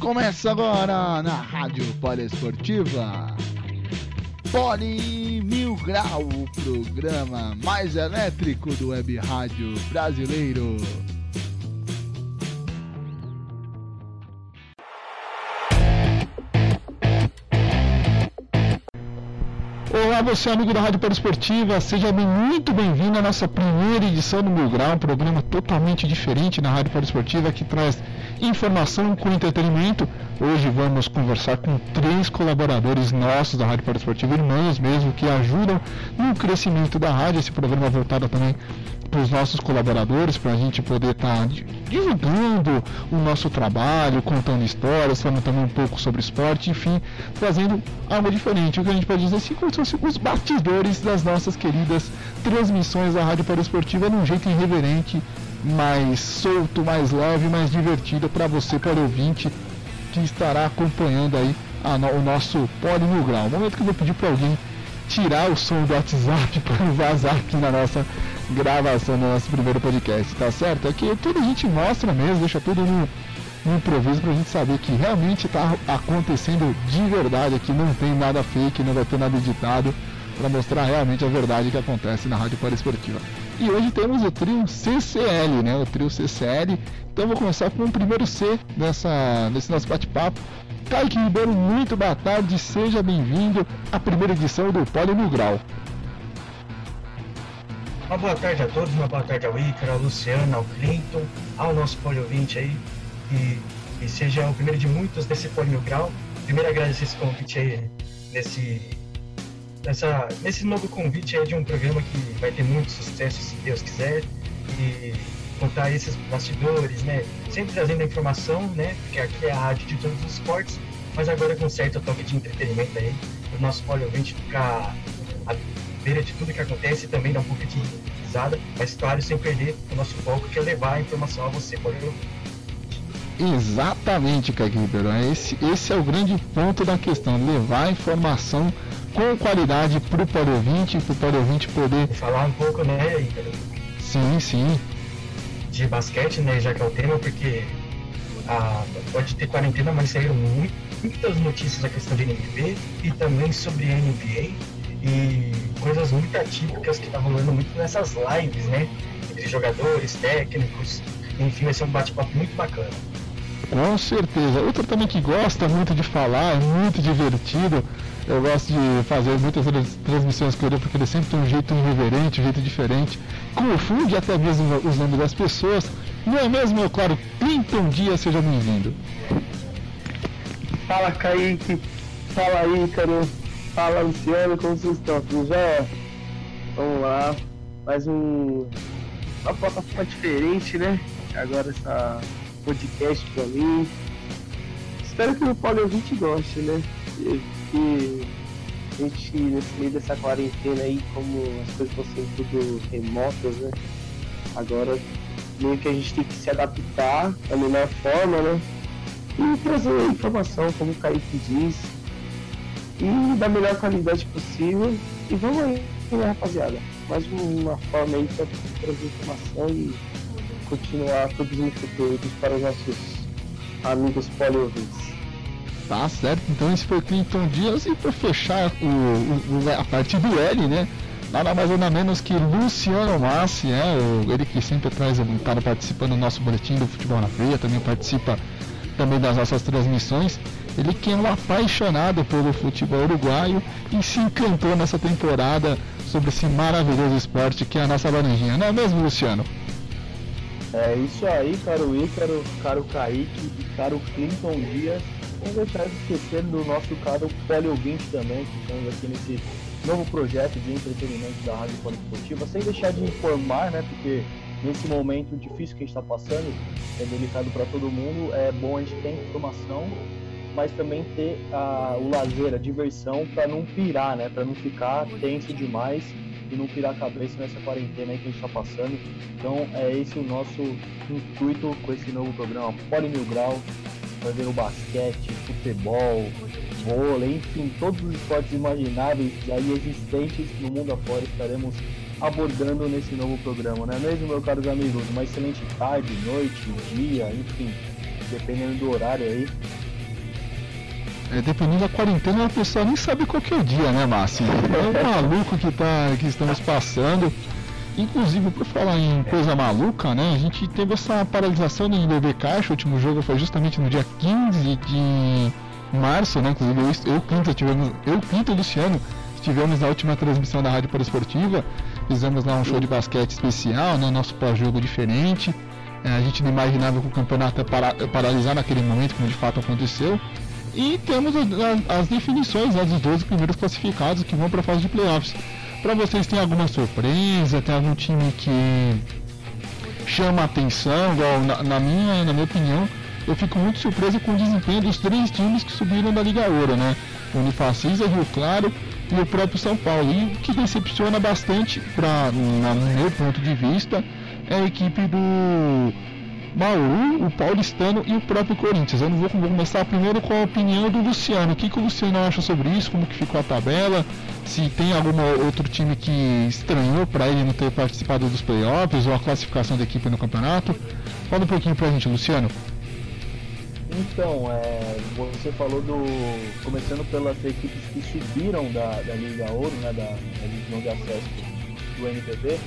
Começa agora na Rádio Poliesportiva. Poli Mil Grau, o programa mais elétrico do web rádio brasileiro. Olá, você amigo da Rádio Poliesportiva, seja muito bem-vindo à nossa primeira edição do Mil Grau, um programa totalmente diferente na Rádio Poliesportiva que traz informação com entretenimento. Hoje vamos conversar com três colaboradores nossos da Rádio Poliesportiva, irmãos mesmo, que ajudam no crescimento da rádio. Esse programa voltado também para os nossos colaboradores, para a gente poder estar tá divulgando o nosso trabalho, contando histórias, falando também um pouco sobre esporte, enfim, trazendo algo diferente. O que a gente pode dizer assim, como se fossem os bastidores das nossas queridas transmissões da Rádio Esportiva num jeito irreverente, mais solto, mais leve, mais divertido para você, para o ouvinte que estará acompanhando aí a, o nosso Poli no Grau. O momento que eu vou pedir para alguém tirar o som do WhatsApp para vazar aqui na nossa gravação do nosso primeiro podcast, tá certo? Aqui tudo a gente mostra mesmo, deixa tudo no, no improviso pra gente saber que realmente tá acontecendo de verdade aqui, não tem nada fake, não vai ter nada editado para mostrar realmente a verdade que acontece na Rádio Paraesportiva. E hoje temos o trio CCL, né? O trio CCL. Então vou começar com o primeiro C dessa, desse nosso bate-papo. Kaique Ribeiro, muito boa tarde, seja bem-vindo à primeira edição do Poli no Grau. Uma boa tarde a todos, uma boa tarde ao Ícaro, ao Luciano, ao Clinton, ao nosso Poli ouvinte aí, e, e seja o primeiro de muitos desse Poli no Grau. Primeiro agradecer esse convite aí, nesse, nessa, nesse novo convite aí de um programa que vai ter muito sucesso, se Deus quiser, e contar esses bastidores, né? Sempre trazendo a informação, né? Porque aqui é a rádio de todos os esportes, mas agora com certo toque de entretenimento aí, o nosso Poli ouvinte ficar de tudo que acontece e também dá um pouco de risada, mas claro, sem perder o nosso foco que é levar a informação a você, pode Exatamente, Kaique Ribeiro. É esse, esse é o grande ponto da questão, levar a informação com qualidade para o Poliovinte, para o Poliovinte poder... Falar um pouco, né, Ícaro? Sim, sim. De basquete, né, já que é o tema, porque a, pode ter quarentena, mas saíram muitas notícias da questão de NBB e também sobre NBA e coisas muito atípicas que tá rolando muito nessas lives, né? Entre jogadores, técnicos, enfim, vai ser um bate-papo muito bacana. Com certeza. Outro também que gosta muito de falar, é muito divertido. Eu gosto de fazer muitas transmissões com ele porque ele sempre tem um jeito irreverente, um jeito diferente. Confunde até mesmo os nomes das pessoas. Não é mesmo, meu claro? Clinton Dias, seja bem-vindo. Fala, Kaique. Fala, Ícaro. Fala Luciano, como vocês estão? Tudo já? Vamos lá, mais um uma plataforma diferente, né? Agora essa podcast pra mim. Espero que o Paulo ouvinte goste, né? Que a gente, nesse meio dessa quarentena aí, como as coisas estão sendo tudo remotas, né? Agora meio que a gente tem que se adaptar da melhor forma, né? E trazer informação, como o Kaique disse, e da melhor qualidade possível. E vamos aí, né, rapaziada? Mais uma forma aí para trazer informação e continuar produzindo conteúdos para os nossos amigos poliouvintes. Tá certo, então esse foi Clinton Dias e para fechar o, o, a parte do L, né? Nada mais nada menos que Luciano Massi, é, ele que sempre traz, está participando do nosso boletim do Futebol na Veia, também participa também das nossas transmissões. Ele que é um apaixonado pelo futebol uruguaio e se encantou nessa temporada sobre esse maravilhoso esporte que é a nossa laranjinha, não é mesmo, Luciano? É isso aí, caro Ícaro, caro Kaique e caro Clinton Dias. Não deixar de esquecer do nosso caro Poliouvinte também, que estamos aqui nesse novo projeto de entretenimento da Rádio Poliesportiva, sem deixar de informar, né? Porque nesse momento difícil que a gente está passando, é delicado para todo mundo, é bom a gente ter informação mas também ter a, o lazer, a diversão para não pirar, né? Para não ficar tenso demais e não pirar a cabeça nessa quarentena aí que a gente está passando. Então é esse o nosso intuito com esse novo programa Poli Mil Grau, fazer o basquete, futebol, vôlei, enfim, todos os esportes imagináveis aí existentes no mundo afora estaremos abordando nesse novo programa, não é mesmo, meus caros amigos? Uma excelente tarde, noite, dia, enfim, dependendo do horário aí É, dependendo da quarentena, a pessoa nem sabe qual que é o dia, né, Márcio? É um maluco que, tá, que estamos passando. Inclusive, por falar em coisa maluca, né? A gente teve essa paralisação do NBB Caixa. O último jogo foi justamente no dia 15 de março, né? Inclusive, eu, eu Clinton, tivemos, eu, Clinton e Luciano estivemos na última transmissão da Rádio Esportiva. Fizemos lá um show de basquete especial, né? Nosso pós-jogo diferente. É, a gente não imaginava que o campeonato ia para, paralisar naquele momento, como de fato aconteceu. E temos as, as definições né, dos 12 primeiros classificados que vão para a fase de playoffs. Para vocês tem alguma surpresa? Tem algum time que chama atenção? Igual na, na, minha, na minha opinião, eu fico muito surpreso com o desempenho dos três times que subiram da Liga Ouro, né? O Unifacisa, Rio Claro e o próprio São Paulo. E o que decepciona bastante, pra, no meu ponto de vista, é a equipe do Bauru, o Paulistano e o próprio Corinthians. Eu não vou, vou começar primeiro com a opinião do Luciano. O que, que o Luciano acha sobre isso? Como que ficou a tabela? Se tem algum outro time que estranhou para ele não ter participado dos playoffs ou a classificação da equipe no campeonato? Fala um pouquinho pra gente, Luciano. Então, é, você falou do. Começando pelas equipes que subiram da, da Liga Ouro, né, da, da divisão de acesso do NPB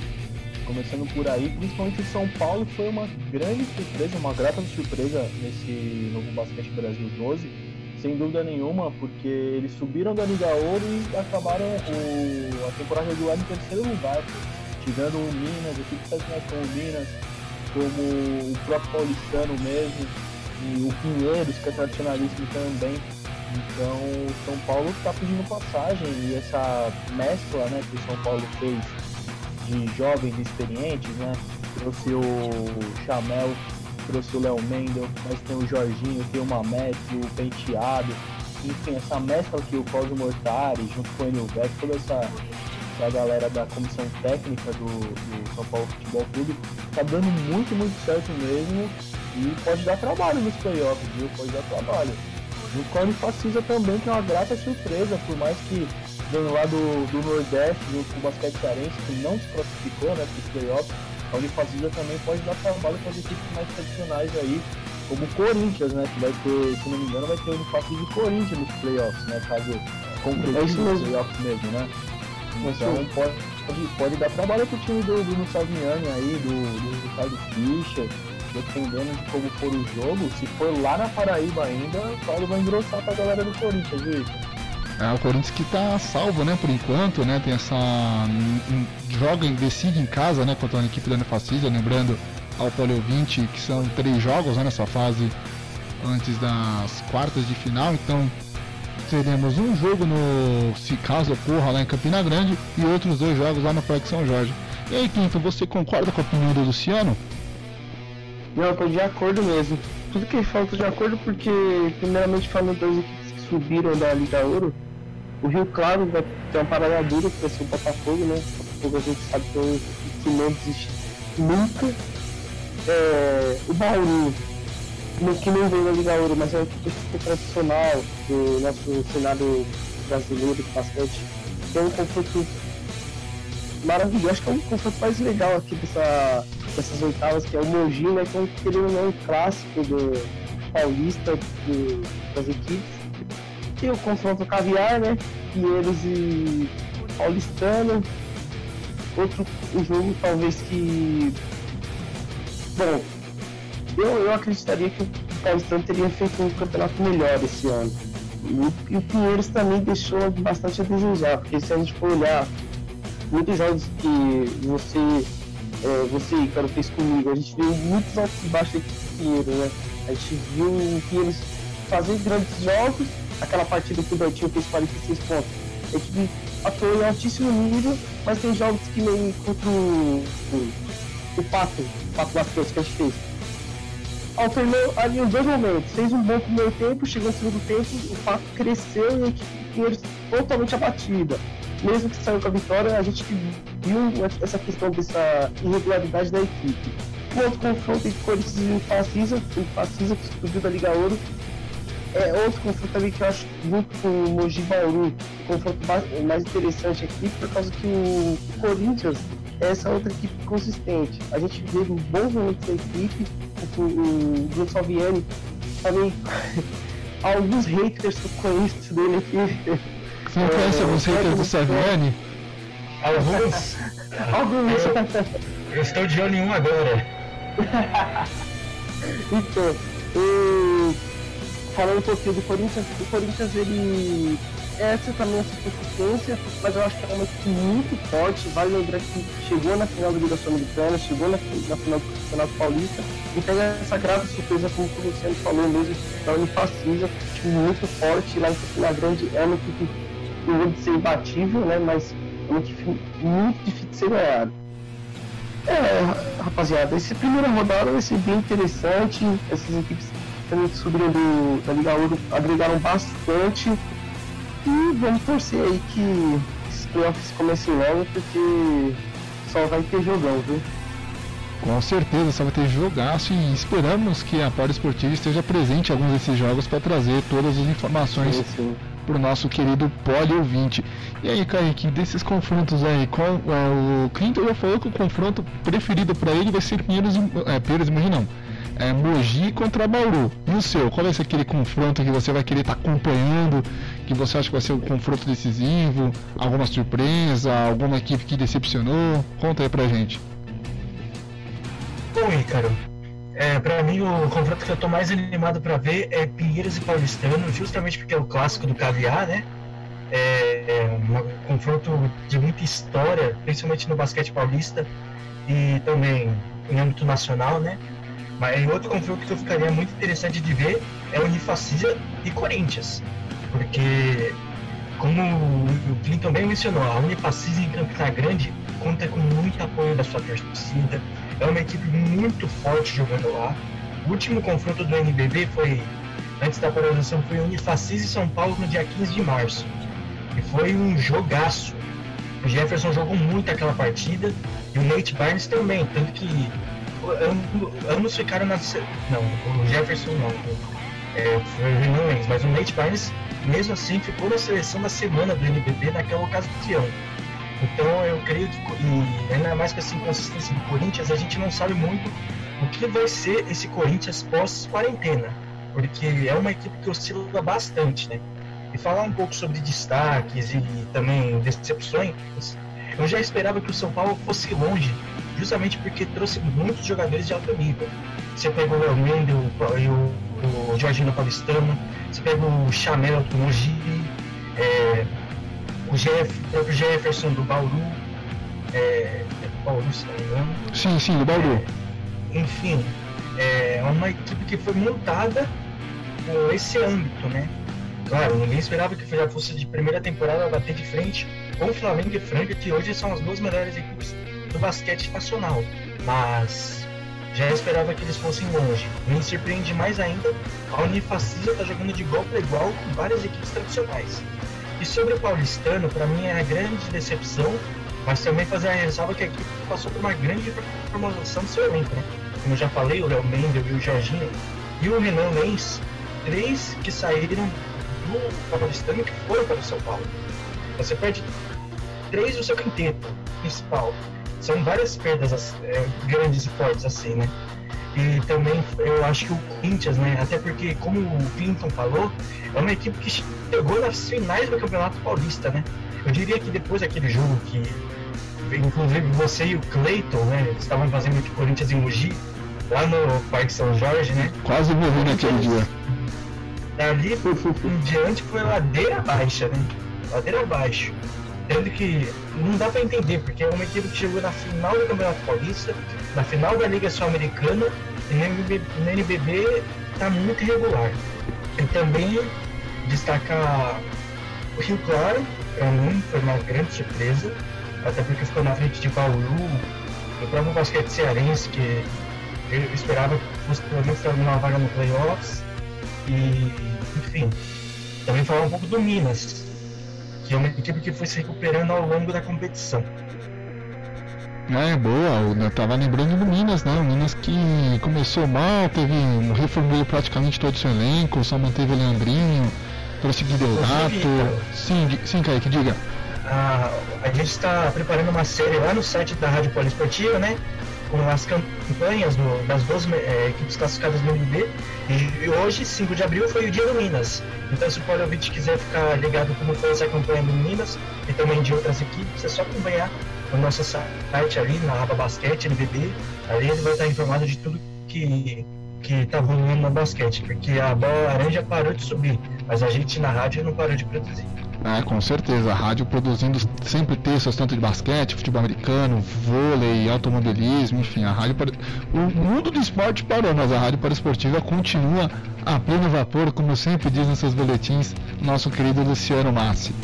começando por aí, principalmente o São Paulo foi uma grande surpresa, uma grata surpresa nesse novo Basquete Brasil 12, sem dúvida nenhuma, porque eles subiram da Liga Ouro e acabaram o, a temporada regular em terceiro lugar, tirando o Minas, equipes tradicionais como o Minas, como o próprio Paulistano mesmo, e o Pinheiros, que é tradicionalíssimo também. Então o São Paulo está pedindo passagem e essa mescla né, que o São Paulo fez de jovens experientes, né? Trouxe o Chamel, trouxe o Léo Mendel, mas tem o Jorginho, tem o Mamete, o Penteado, enfim, essa mescla que o Cláudio Mortari, junto com o Enilberto, toda essa, essa galera da comissão técnica do, do São Paulo Futebol Clube, tá dando muito, muito certo mesmo e pode dar trabalho nos playoffs, viu? Pode dar trabalho. Junto com a Unifacisa também, que é uma grata surpresa, por mais que vem lá do, do Nordeste, junto com o basquete cearense, que não se classificou né, para os playoffs. A Unifacisa também pode dar trabalho para as equipes mais tradicionais aí, como o Corinthians, né? Que vai ter, se não me engano, vai ter o Unifacisa e Corinthians nos playoffs, né? Caso concretize é nos playoffs mesmo, né? Então pode, pode, pode dar trabalho para o time do Bruno Saviani aí, do, do Ricardo Fischer, dependendo de como for o jogo, se for lá na Paraíba ainda, o Paulo vai engrossar para a galera do Corinthians, viu? É o Corinthians que está salvo, né, por enquanto, né? Tem essa joga decide em casa, né, contra a equipe da Nefacisa, lembrando ao Polio 20 que são três jogos né, nessa fase antes das quartas de final, então teremos um jogo no se caso ocorra lá em Campina Grande e outros dois jogos lá no Parque São Jorge. E aí, Quinto, você concorda com a opinião do Luciano? Não, eu tô de acordo mesmo. Tudo que tô de acordo porque, primeiramente, falando das equipes que subiram da Liga Ouro, o Rio Claro vai ter uma parada dura que vai ser o Botafogo, né? O Botafogo a gente sabe que, é que não nunca. É, o Bauru, que não veio da Liga Ouro, mas é uma equipe tradicional do nosso cenário brasileiro de basquete. Tem um confronto maravilhoso, acho que é um confronto mais legal aqui dessa, dessas oitavas, que é o Mogi, né? É querendo não, um clássico do paulista do, das equipes tem o confronto caviar, né? Pinheiros e Paulistano. Outro um jogo talvez que. Bom, eu, eu acreditaria que o Paulistano teria feito um campeonato melhor esse ano. E, e o Pinheiros também deixou bastante a desejar, porque se a gente for olhar muitos jogos que você, é, você, cara, fez comigo, a gente viu muitos altos e baixos do Pinheiros, né? A gente viu o Pinheiros fazer grandes jogos aquela partida que o Betinho fez 46 pontos. A equipe atuou em altíssimo nível, mas tem jogos que nem contra o, o, o Pato, o Pato que a gente fez. Alternou ali os dois momentos, fez um bom primeiro tempo, chegou no segundo tempo, o Pato cresceu e a equipe totalmente abatida. Mesmo que saiu com a vitória, a gente viu essa questão dessa irregularidade da equipe. O outro confronto entre Corinthians e o Facisa, o que subiu da Liga Ouro, é outro confronto também que eu acho muito com o Mogi Bauru, o confronto mais interessante aqui, por causa que o, Corinthians essa outra equipe consistente. A gente vê bons momentos da equipe, o, o Bruno Salviani também alguns haters que eu conheço dele aqui. Você não conhece É, alguns haters do Saviani? Alguns. Alguns. Eu, eu estou de olho em um agora. Então, e, falando um pouquinho do Corinthians, o Corinthians ele essa também essa consistência, mas eu acho que é uma equipe muito forte. Vale lembrar que chegou na final da Liga Sul-Americana, chegou na, na final do Campeonato Paulista e pega essa grave surpresa, como o Luciano falou mesmo, da Unifacisa, um time muito forte lá em Campina Grande. É uma equipe, não vou dizer imbatível, né, mas é uma equipe muito difícil de ser ganhada. É, rapaziada, essa primeira rodada vai ser bem interessante. Essas equipes também que da Liga Ouro agregaram bastante. E vamos torcer aí que esses playoffs comecem logo, porque só vai ter jogão, viu? Com certeza, só vai ter jogaço e esperamos que a Polo Esportiva esteja presente em alguns desses jogos para trazer todas as informações para o nosso querido poli ouvinte. E aí, Kaique, desses confrontos aí, qual, é, o Clinton já falou que o confronto preferido para ele vai ser Pinheiros e é, Pinheiros Mogi não. É Mogi contra Bauru. E o seu? Qual vai ser aquele confronto que você vai querer estar acompanhando? Que você acha que vai ser um confronto decisivo? Alguma surpresa? Alguma equipe que decepcionou? Conta aí pra gente. Bom, Ícaro, é, pra mim o confronto que eu tô mais animado pra ver é Pinheiros e Paulistano, justamente porque é o clássico do caviar, né? É, é um confronto de muita história, principalmente no basquete paulista e também em âmbito nacional, né? Mas outro confronto que eu ficaria muito interessante de ver é Unifacisa e Corinthians, porque como o Clinton bem mencionou, a Unifacisa em Campina Grande conta com muito apoio da sua torcida, é uma equipe muito forte jogando lá. O último confronto do NBB foi, antes da paralisação, foi Unifacisa e São Paulo no dia 15 de março. E foi um jogaço. O Jefferson jogou muito aquela partida e o Nate Barnes também, tanto que ambos, ficaram na. Não, o Jefferson não. É, foi o Renan Lenz, mas o Nate Barnes, mesmo assim, ficou na seleção da semana do NBB naquela ocasião. Então eu creio que, e ainda mais com essa inconsistência do Corinthians, a gente não sabe muito o que vai ser esse Corinthians pós-quarentena, porque é uma equipe que oscila bastante, né? E falar um pouco sobre destaques e também decepções, eu já esperava que o São Paulo fosse longe, justamente porque trouxe muitos jogadores de alto nível. Você pegou o El Mendel e o, o Jorginho Paulistano, você pegou o Chamel do Mogi, é, o, Jeff, o próprio Jefferson do Bauru, é, é Bauru, se não me engano. Sim, sim, do Bauru. Enfim, é uma equipe que foi montada com esse âmbito, né? Claro, ninguém esperava que já fosse de primeira temporada bater de frente com o Flamengo e Franca, que hoje são as duas melhores equipes do basquete nacional. Mas já esperava que eles fossem longe. Me surpreende mais ainda, a Unifacisa está jogando de igual para igual com várias equipes tradicionais. E sobre o Paulistano, para mim é a grande decepção, mas também fazer a ressalva que a equipe passou por uma grande formação do seu elenco, né? Como já falei, o Léo Mendel e o Jorginho e o Renan Lenz, três que saíram do Paulistano que foram para o São Paulo. Você perde três do seu quinteto principal. São várias perdas é, grandes e fortes assim, né? E também eu acho que o Corinthians, né? Até porque, como o Clinton falou, é uma equipe que chegou nas finais do Campeonato Paulista, né? Eu diria que depois daquele jogo que, inclusive você e o Cleiton, né? Estavam fazendo de Corinthians em Mogi, lá no Parque São Jorge, né? Quase morri naquele dia. Dali em diante foi ladeira baixa, né? Ladeira abaixo. Tanto que não dá pra entender, porque é uma equipe que chegou na final do Campeonato Paulista, na final da Liga Sul-Americana, e no NBB, tá muito irregular. E também destacar o Rio Claro, pra mim foi uma grande surpresa, até porque ficou na frente de Bauru, o próprio basquete cearense, que eu esperava que fosse pelo menos uma vaga no playoffs. E, enfim, também falar um pouco do Minas, que é uma equipe que foi se recuperando ao longo da competição. É, boa, eu tava lembrando do Minas, né? O Minas que começou mal, teve um reformulou praticamente todo o seu elenco, só manteve o Leandrinho, trouxe Guideodato. Sim, sim, Kaique, diga. a, a gente está preparando uma série lá no site da Rádio Poliesportiva, né? Com as campanhas do, das duas é, equipes classificadas no NB. E, hoje, 5 de abril, foi o dia do Minas. Então, se o Paulo ouvinte quiser ficar ligado como foi essa campanha do Minas e também de outras equipes, é só acompanhar o nosso site ali na aba basquete, NBB. Ali ele vai estar informado de tudo que que está rolando no basquete, porque a bola laranja parou de subir, mas a gente na rádio não parou de produzir. É, com certeza. A rádio produzindo sempre textos tanto de basquete, futebol americano, vôlei, automobilismo, enfim, a rádio para... o mundo do esporte parou, mas a rádio para esportiva continua a pleno vapor, como sempre diz nos seus boletins, nosso querido Luciano Massi.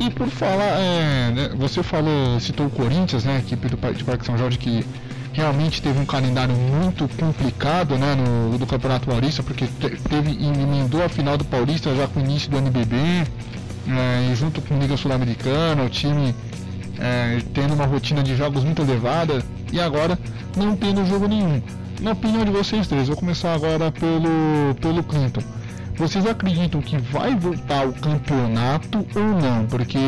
E por falar, é, né, você falou, citou o Corinthians, né, equipe do de Parque São Jorge que realmente teve um calendário muito complicado né, no, do Campeonato Paulista, porque teve emendou a final do Paulista já com o início do NBB, é, e junto com a Liga Sul-Americana, o time é, tendo uma rotina de jogos muito elevada e agora não tendo jogo nenhum. Na opinião de vocês três, vou começar agora pelo, pelo Clinton. Vocês acreditam que vai voltar o campeonato ou não? Porque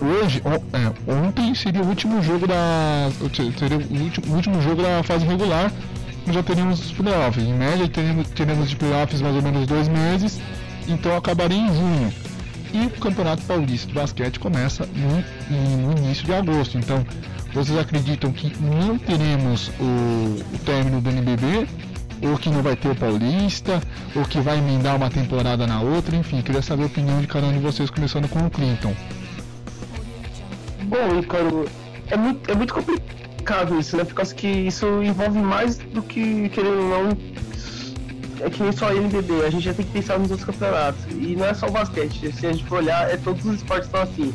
hoje, é, ontem seria o último jogo da seria o último, o último jogo da fase regular, já teríamos os playoffs. Em média teremos, teremos de playoffs mais ou menos dois meses, então acabaria em junho. E o Campeonato Paulista de Basquete começa no, no início de agosto. Então, vocês acreditam que não teremos o, o término do NBB? Ou que não vai ter o Paulista? Ou que vai emendar uma temporada na outra? Enfim, queria saber a opinião de cada um de vocês, começando com o Clinton. Bom, Icaro, é muito, é muito complicado isso, né? Por causa que isso envolve mais do que, querendo ou não, é que nem só NBB, a gente já tem que pensar nos outros campeonatos. E não é só o basquete, se a gente for olhar, é todos os esportes estão assim.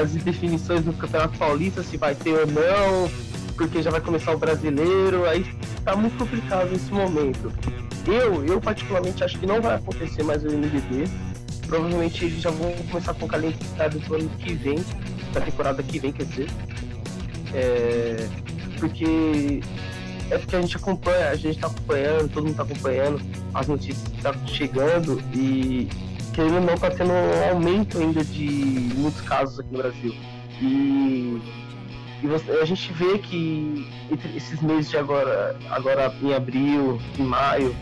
As definições do Campeonato Paulista, se vai ter ou não, porque já vai começar o brasileiro, aí tá muito complicado nesse momento. Eu, eu particularmente acho que não vai acontecer mais o NBB. Provavelmente eles já vão começar com o calendário do ano que vem, da temporada que vem, quer dizer. É, porque é porque a gente acompanha, a gente tá acompanhando, todo mundo tá acompanhando, as notícias tá chegando e querendo ou não tá tendo um aumento ainda de muitos casos aqui no Brasil. E, e você, a gente vê que entre esses meses de agora, agora em abril, em maio,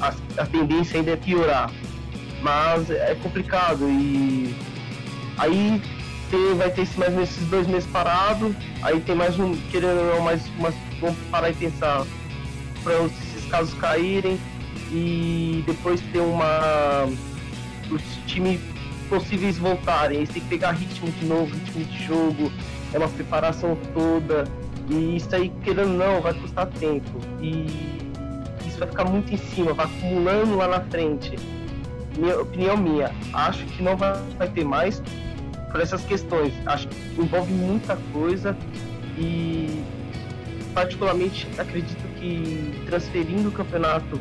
a, a tendência ainda é piorar. Mas é complicado e aí ter, vai ter esse, mais esses dois meses parado, aí tem mais um, querendo ou não, mais umas vamos parar e pensar para esses casos caírem. E depois ter uma os times possíveis voltarem, eles têm que pegar ritmo de novo, ritmo de jogo, é uma preparação toda. E isso aí querendo ou não vai custar tempo. E isso vai ficar muito em cima, vai acumulando lá na frente. Minha opinião minha, acho que não vai, vai ter mais por essas questões. Acho que envolve muita coisa e particularmente acredito que transferindo o campeonato,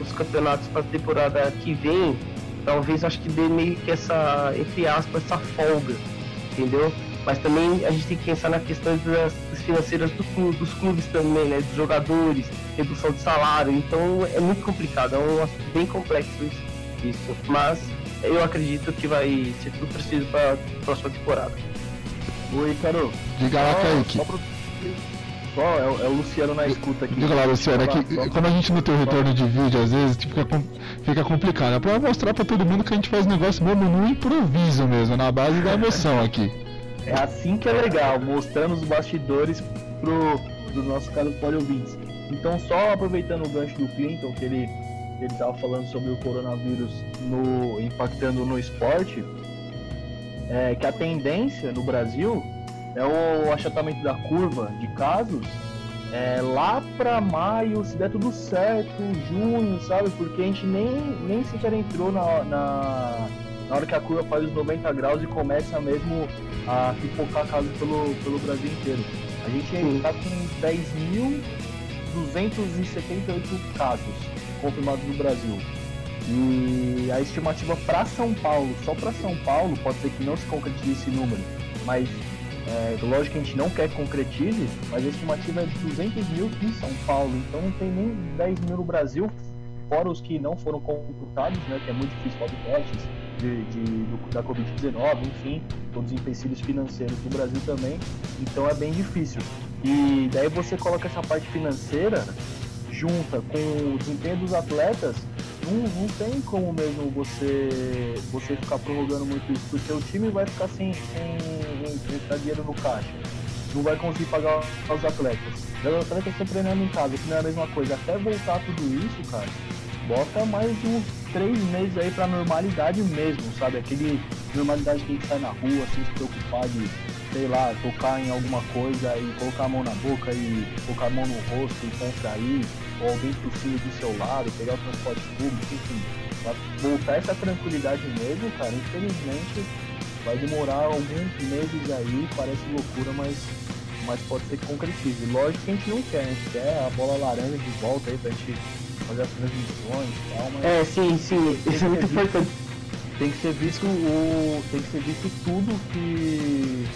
os campeonatos para a temporada que vem, talvez acho que dê meio que essa, entre aspas, essa folga, entendeu? Mas também a gente tem que pensar na questão das, das financeiras do clube, dos clubes também, né? Dos jogadores, redução de salário. Então é muito complicado, é um assunto bem complexo isso. Mas eu acredito que vai ser tudo preciso para a próxima temporada. Oi, Carol. Diga lá, Kaique. Só só, é, o, é, o Luciano na escuta aqui. Diga lá, Luciano, é que como a gente não tem o retorno de vídeo, às vezes fica, fica complicado. É pra mostrar pra todo mundo que a gente faz negócio mesmo no improviso mesmo, na base da emoção aqui. É assim que é legal, mostrando os bastidores pro, do nosso caso Poli ouvintes. Então, só aproveitando o gancho do Clinton, que ele ele estava falando sobre o coronavírus no, impactando no esporte, é, que a tendência no Brasil é o achatamento da curva de casos é, lá para maio, se der tudo certo, junho, sabe? Porque a gente nem, nem sequer entrou na, na, na hora que a curva faz os 90 graus e começa mesmo a pipocar casos pelo, pelo Brasil inteiro. A gente está com 10.278 casos confirmados no Brasil. E a estimativa para São Paulo, só para São Paulo, pode ser que não se concretize esse número, mas é, lógico que a gente não quer que concretize, mas a estimativa é de 200 mil em São Paulo, então não tem nem 10 mil no Brasil, fora os que não foram computados, né, que é muito difícil fazer testes de, de, do, da Covid-19, enfim, todos os empecilhos financeiros do Brasil também, então é bem difícil. E daí você coloca essa parte financeira junta com o desempenho dos atletas, não, não tem como mesmo você, você ficar prorrogando muito isso, porque o time vai ficar sem, sem, sem dinheiro no caixa. Não vai conseguir pagar os atletas. Os atletas estão treinando em casa, que não é a mesma coisa. Até voltar tudo isso, cara, bota mais uns três meses aí pra normalidade mesmo, sabe? Aquele normalidade que a gente sai na rua sem se preocupar de, sei lá, tocar em alguma coisa e colocar a mão na boca e colocar a mão no rosto e contrair, ou alguém tossindo do seu lado, pegar o transporte público, enfim. Pra voltar essa tranquilidade mesmo, cara, infelizmente vai demorar alguns meses aí, parece loucura, mas, mas pode ser que concretize. Lógico que a gente não quer, a gente quer a bola laranja de volta aí pra gente fazer as transmissões e tal, mas. É, sim, sim, isso é muito importante. Tem que ser visto o. Tem que ser visto tudo que.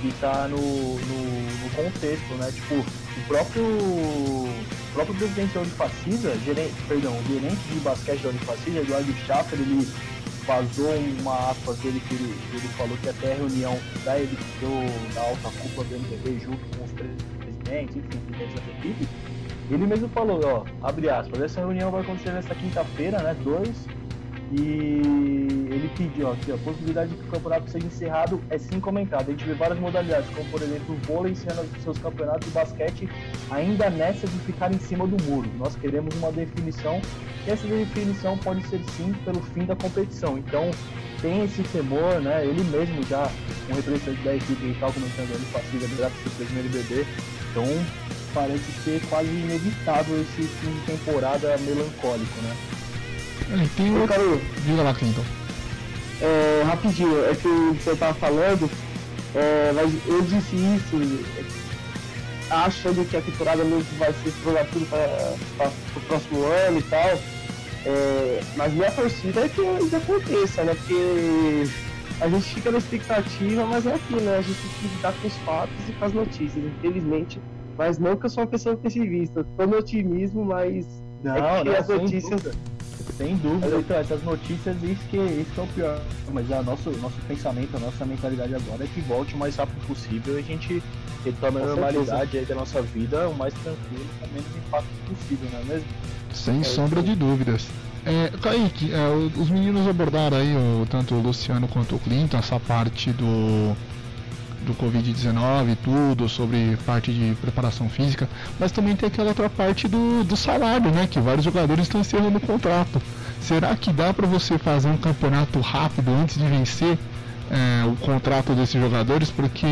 Que tá no, no, no contexto, né? Tipo, o próprio. O próprio presidente da Unifacisa, gerente, perdão, o gerente de basquete da Unifacisa, Eduardo Schaffer, ele vazou uma aspas dele que ele, ele falou que até a reunião da, do, da alta cúpula do MTV junto com os presidentes, enfim, presidentes das equipes, ele mesmo falou, ó, abre aspas, essa reunião vai acontecer nesta quinta-feira, né, 2, e ele pediu ó, aqui, ó, a possibilidade de que o campeonato seja encerrado é sim comentada. A gente vê várias modalidades, como por exemplo o vôlei encerrando seus campeonatos e basquete ainda nessa de ficar em cima do muro. Nós queremos uma definição e essa definição pode ser sim pelo fim da competição. Então tem esse temor, né? Ele mesmo já, um representante da equipe, ele estava comentando ali, partida graças ao primeiro BB. Então parece ser quase inevitável esse fim de temporada melancólico, né? É, tem outro... quero, Diga lá, Clinton. é, rapidinho, é que você tava falando, é, mas eu disse isso, é, achando que a temporada mesmo vai ser jogar tudo para o próximo ano e tal. É, mas minha torcida é que isso aconteça, né? Porque a gente fica na expectativa, mas é aquilo, né? A gente tem que lidar com os fatos e com as notícias, infelizmente. Mas não que eu sou uma pessoa pessimista, tô no otimismo, mas Não, é que não, as notícias. dúvida. Sem dúvida, então, essas notícias, isso que, isso que é o pior. Mas a nosso, nosso pensamento, a nossa mentalidade agora é que volte o mais rápido possível e a gente retome a normalidade aí da nossa vida o mais tranquilo, com o menos impacto possível, não é mesmo? Sem sombra de dúvidas. É, Kaique, é, o- os meninos abordaram aí, o, tanto o Luciano quanto o Clinton, essa parte do, do Covid-19 e tudo, sobre parte de preparação física, mas também tem aquela outra parte do, do salário, né? Que vários jogadores estão encerrando o contrato. Será que dá para você fazer um campeonato rápido antes de vencer é, o contrato desses jogadores? Porque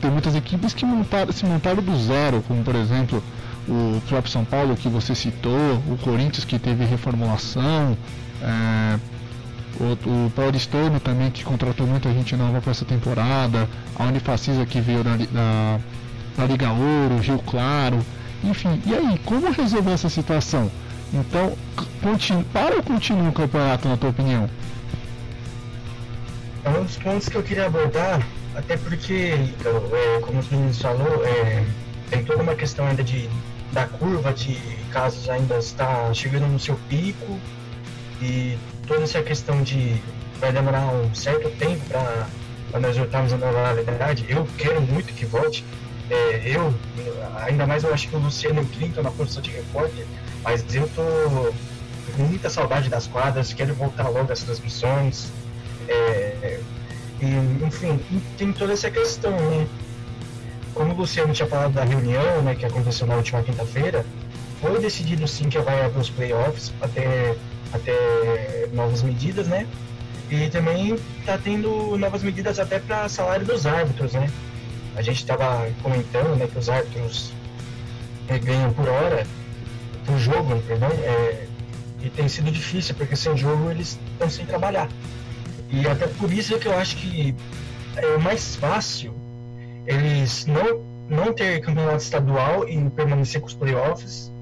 tem muitas equipes que montaram, se montaram do zero, como por exemplo o próprio São Paulo que você citou, o Corinthians que teve reformulação, é, o, o Paulistano também que contratou muita gente nova para essa temporada, a Unifacisa que veio da, da, da Liga Ouro, Rio Claro, enfim. E aí, como resolver essa situação? Então, continu, para ou continua o campeonato, na tua opinião? É um dos pontos que eu queria abordar, até porque, então, é, como os meninos falou, é, tem toda uma questão ainda de da curva de casos ainda está chegando no seu pico e toda essa questão de vai demorar um certo tempo para nós voltarmos à normalidade. Eu quero muito que volte. É, eu, ainda mais eu acho que o Luciano Clinton na posição de repórter, mas eu tô com muita saudade das quadras, quero voltar logo às transmissões. É, e, enfim, tem toda essa questão, né? Como o Luciano tinha falado da reunião, né, que aconteceu na última quinta-feira, foi decidido sim que vai haver os playoffs até, até novas medidas, né? E também tá tendo novas medidas até para salário dos árbitros, né? A gente estava comentando, né, que os árbitros eh, ganham por hora, por jogo, perdão, é, e tem sido difícil, porque sem jogo eles estão sem trabalhar. E até por isso é que eu acho que é mais fácil eles não, não ter campeonato estadual e permanecer com os playoffs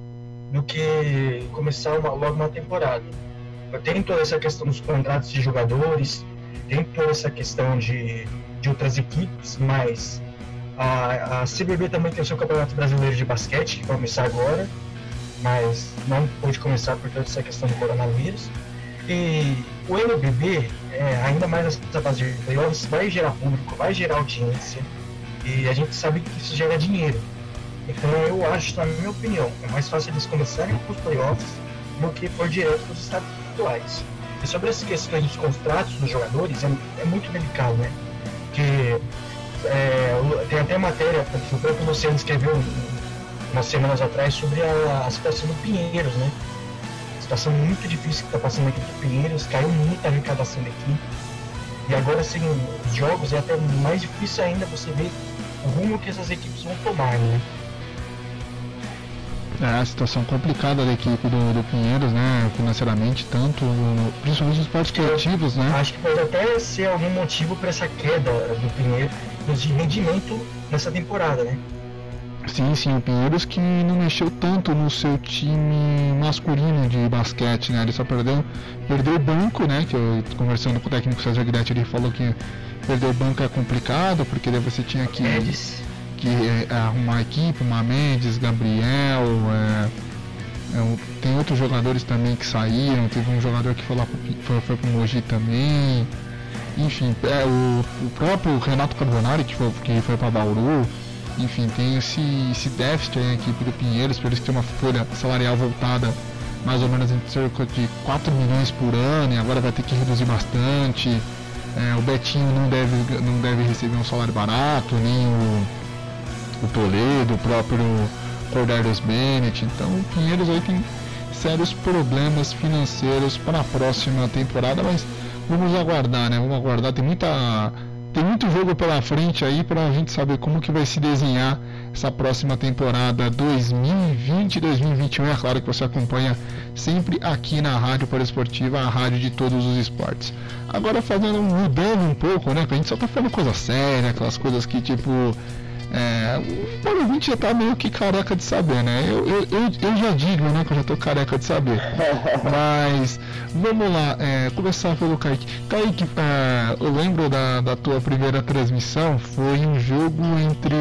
do que começar uma, logo uma temporada. Tem toda essa questão dos contratos de jogadores, tem toda essa questão de, de outras equipes, mas a, a CBB também tem o seu Campeonato Brasileiro de Basquete, que vai começar agora, mas não pôde começar por toda essa questão do coronavírus. E o NBB, é, ainda mais essa fase de playoffs, vai gerar público, vai gerar audiência, e a gente sabe que isso gera dinheiro. Então eu acho, na minha opinião, é mais fácil eles começarem com os playoffs do que por direto para os estaduais. E sobre essa questão dos contratos dos jogadores, é, é muito delicado, né? Que é, tem até matéria, o próprio Luciano escreveu umas semanas atrás sobre a, a situação do Pinheiros, né? Situação muito difícil que está passando aqui do Pinheiros, caiu muita arrecadação da equipe. E agora, sem os jogos, é até mais difícil ainda você ver o rumo que essas equipes vão tomar, né? É a situação complicada da equipe do, do Pinheiros, né? Financeiramente, tanto, principalmente nos esportes coletivos, né? Acho que pode até ser algum motivo para essa queda do Pinheiros de rendimento nessa temporada, né? Sim, sim, o Pinheiros que não mexeu tanto no seu time masculino de basquete, né? Ele só perdeu, perdeu o banco, né? Que eu conversando com o técnico César Guidetti, ele falou que perder o banco é complicado, porque daí você tinha que. É que é, arrumar equipe, uma Mendes, Gabriel, é, tem outros jogadores também que saíram, teve um jogador que foi lá pro, foi, foi pro Mogi também. Enfim, é, o, o próprio Renato Carbonari que foi, que foi para Bauru. Enfim, tem esse, esse déficit aí na equipe do Pinheiros, por isso que tem uma folha salarial voltada mais ou menos em cerca de 4 milhões por ano e agora vai ter que reduzir bastante. É, o Betinho não deve, não deve receber um salário barato, nem o, o Toledo, o próprio Cordelius Bennett. Então o Pinheiros aí tem sérios problemas financeiros para a próxima temporada, mas vamos aguardar, né? Vamos aguardar, tem muita tem muito jogo pela frente aí para a gente saber como que vai se desenhar essa próxima temporada 2020-2021. É claro que você acompanha sempre aqui na Rádio Esportiva, a rádio de todos os esportes. Agora fazendo mudando um pouco, né? Que a gente só tá falando coisa séria, aquelas coisas que tipo é, o ouvinte já tá meio que careca de saber, né? Eu, eu, eu, eu, já digo, né, que eu já tô careca de saber. Mas vamos lá, é, começar pelo Kaique. Kaique, é, eu lembro da, da tua primeira transmissão, foi um jogo entre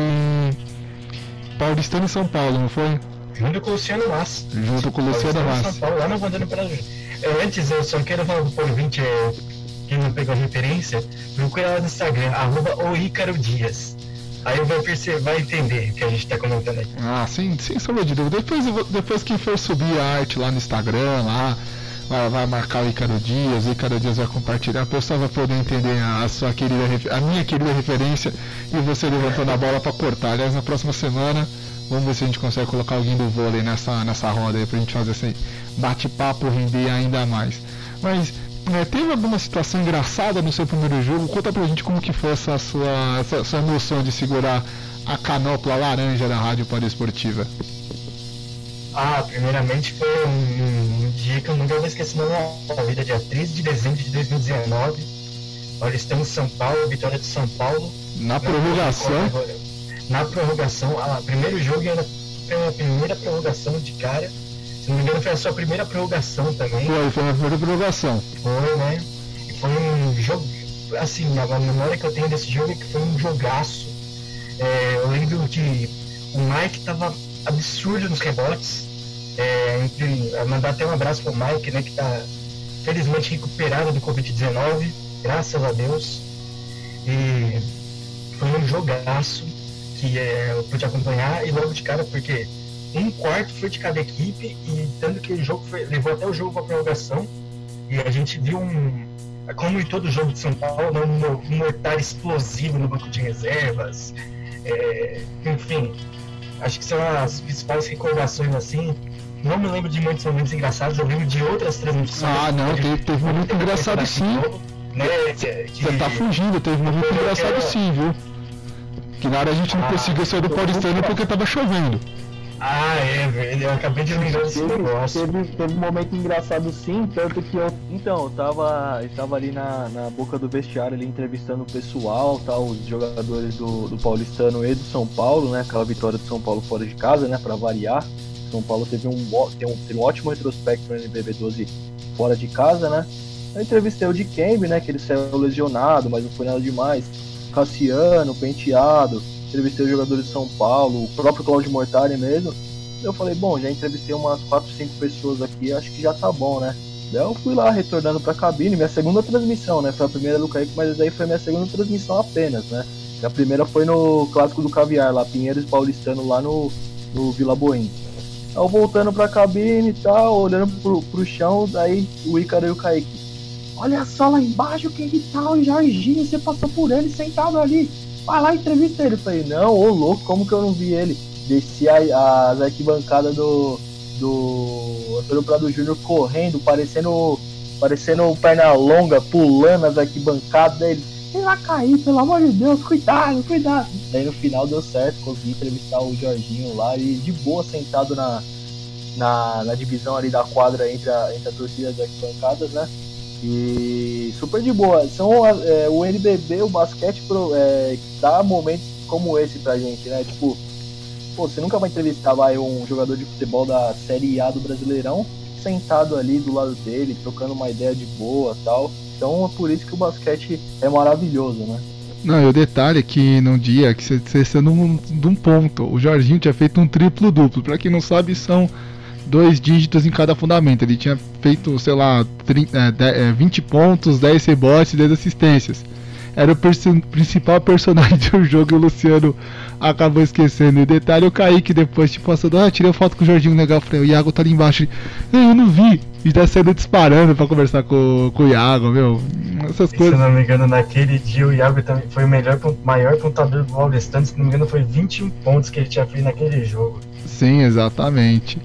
Paulistano e São Paulo, não foi? Junto com o Luciano Massa. Junto com o Luciano Massa. São Paulo, lá no é, Antes, eu só quero falar pro ouvinte, é, quem não pegou a referência, procura lá no Instagram, arroba o Ícaro Dias. Aí vai perceber, vai entender o que a gente está comentando aí. Ah, sim, sem sombra de dúvida. Depois, depois que for subir a arte lá no Instagram, lá, vai, vai marcar o Icaro Dias, o Icaro Dias vai compartilhar, a pessoa vai poder entender a, sua querida, a minha querida referência e você levantando a bola para cortar. Aliás, na próxima semana, vamos ver se a gente consegue colocar alguém do vôlei nessa, nessa roda aí pra gente fazer esse bate-papo render ainda mais. Mas é, teve alguma situação engraçada no seu primeiro jogo? Conta pra gente como que foi essa sua, essa sua emoção de segurar a canopla laranja da Rádio Poliesportiva. Ah, primeiramente foi um, um, dia que eu nunca vou esquecer na minha vida, dia 13 de dezembro de 2019. Olha, estamos em São Paulo, vitória de São Paulo. Na prorrogação? Na prorrogação, a primeiro jogo era a primeira prorrogação de cara se não me engano, foi a sua primeira prorrogação também. Foi, foi a primeira prorrogação. Foi, né? E foi um jogo. Assim, a memória que eu tenho desse jogo é que foi um jogaço. É, eu lembro que o Mike tava absurdo nos rebotes. É, entre, mandar até um abraço pro Mike, né? Que tá felizmente recuperado do Covid-19, graças a Deus. E foi um jogaço que é, eu pude acompanhar e logo de cara, porque um quarto foi de cada equipe e tanto que o jogo foi, levou até o jogo para prorrogação e a gente viu um como em todo jogo de São Paulo um, um mortar explosivo no banco de reservas é, enfim acho que são as principais recordações assim. Não me lembro de muitos momentos engraçados eu lembro de outras transmissões. Ah não teve, teve um momento engraçado sim. né, que, você tá fugindo teve um momento engraçado sim viu? Que na hora a gente não ah, conseguiu sair do Paulistano porque tava chovendo ah, é, velho. Eu acabei de lembrar desse negócio. Teve, teve um momento engraçado sim, tanto que eu. Então, eu tava, eu tava ali na, na boca do vestiário ali entrevistando o pessoal, tá, os jogadores do, do Paulistano e do São Paulo, né? Aquela vitória do São Paulo fora de casa, né? Pra variar. São Paulo teve um, teve um, teve um ótimo retrospecto no NBB 12 fora de casa, né? Eu entrevistei o de Kembe, né? Que ele saiu lesionado, mas não foi nada demais. Cassiano, Penteado, entrevistei os jogadores de São Paulo, o próprio Claudio Mortari mesmo. Eu falei, bom, já entrevistei umas 4, 5 pessoas aqui, acho que já tá bom, né? Daí eu fui lá retornando pra cabine, minha segunda transmissão, né? Foi a primeira do Kaique, mas aí foi minha segunda transmissão apenas, né? A primeira foi no clássico do Caviar, lá, Pinheiros Paulistano, lá no, no Vila Boim. Eu voltando pra cabine e tal, olhando pro, pro chão, daí o Ícaro e o Kaique. Olha só lá embaixo quem que tá o Jorginho, você passou por ele sentado ali. Vai lá entrevista ele. Eu falei, não, ô louco, como que eu não vi ele? Desci a, as arquibancadas do, do Antônio Prado Júnior correndo, parecendo, parecendo perna longa, pulando as arquibancadas dele. Ele vai cair, pelo amor de Deus, cuidado, cuidado. Daí no final deu certo, consegui entrevistar o Jorginho lá e de boa sentado na, na, na divisão ali da quadra entre a, entre a torcida das arquibancadas, né? E super de boa. São é, o NBB, o basquete, é, dá momentos como esse pra gente, né? Tipo, pô, você nunca vai entrevistar vai, um jogador de futebol da Série A do Brasileirão sentado ali do lado dele, trocando uma ideia de boa tal. Então é por isso que o basquete é maravilhoso, né? Não, e o detalhe é que num dia que você está num, num ponto, o Jorginho tinha feito um triplo duplo. Para quem não sabe, são dois dígitos em cada fundamento. Ele tinha feito, sei lá, 30, é, 20 é, pontos, 10 rebotes, 10 assistências. Era o principal personagem do jogo e o Luciano acabou esquecendo. E detalhe, o Kaique depois, tipo, passando, ah, tirei foto com o Jorginho legal. Falei, o Iago tá ali embaixo. Eu não vi. E tá saindo disparando pra conversar com, com o Iago, meu. Essas e, coisas. Se eu não me engano, naquele dia o Iago também foi o melhor, maior pontador do Paulistano. Se não me engano, foi 21 pontos que ele tinha feito naquele jogo. Sim, exatamente.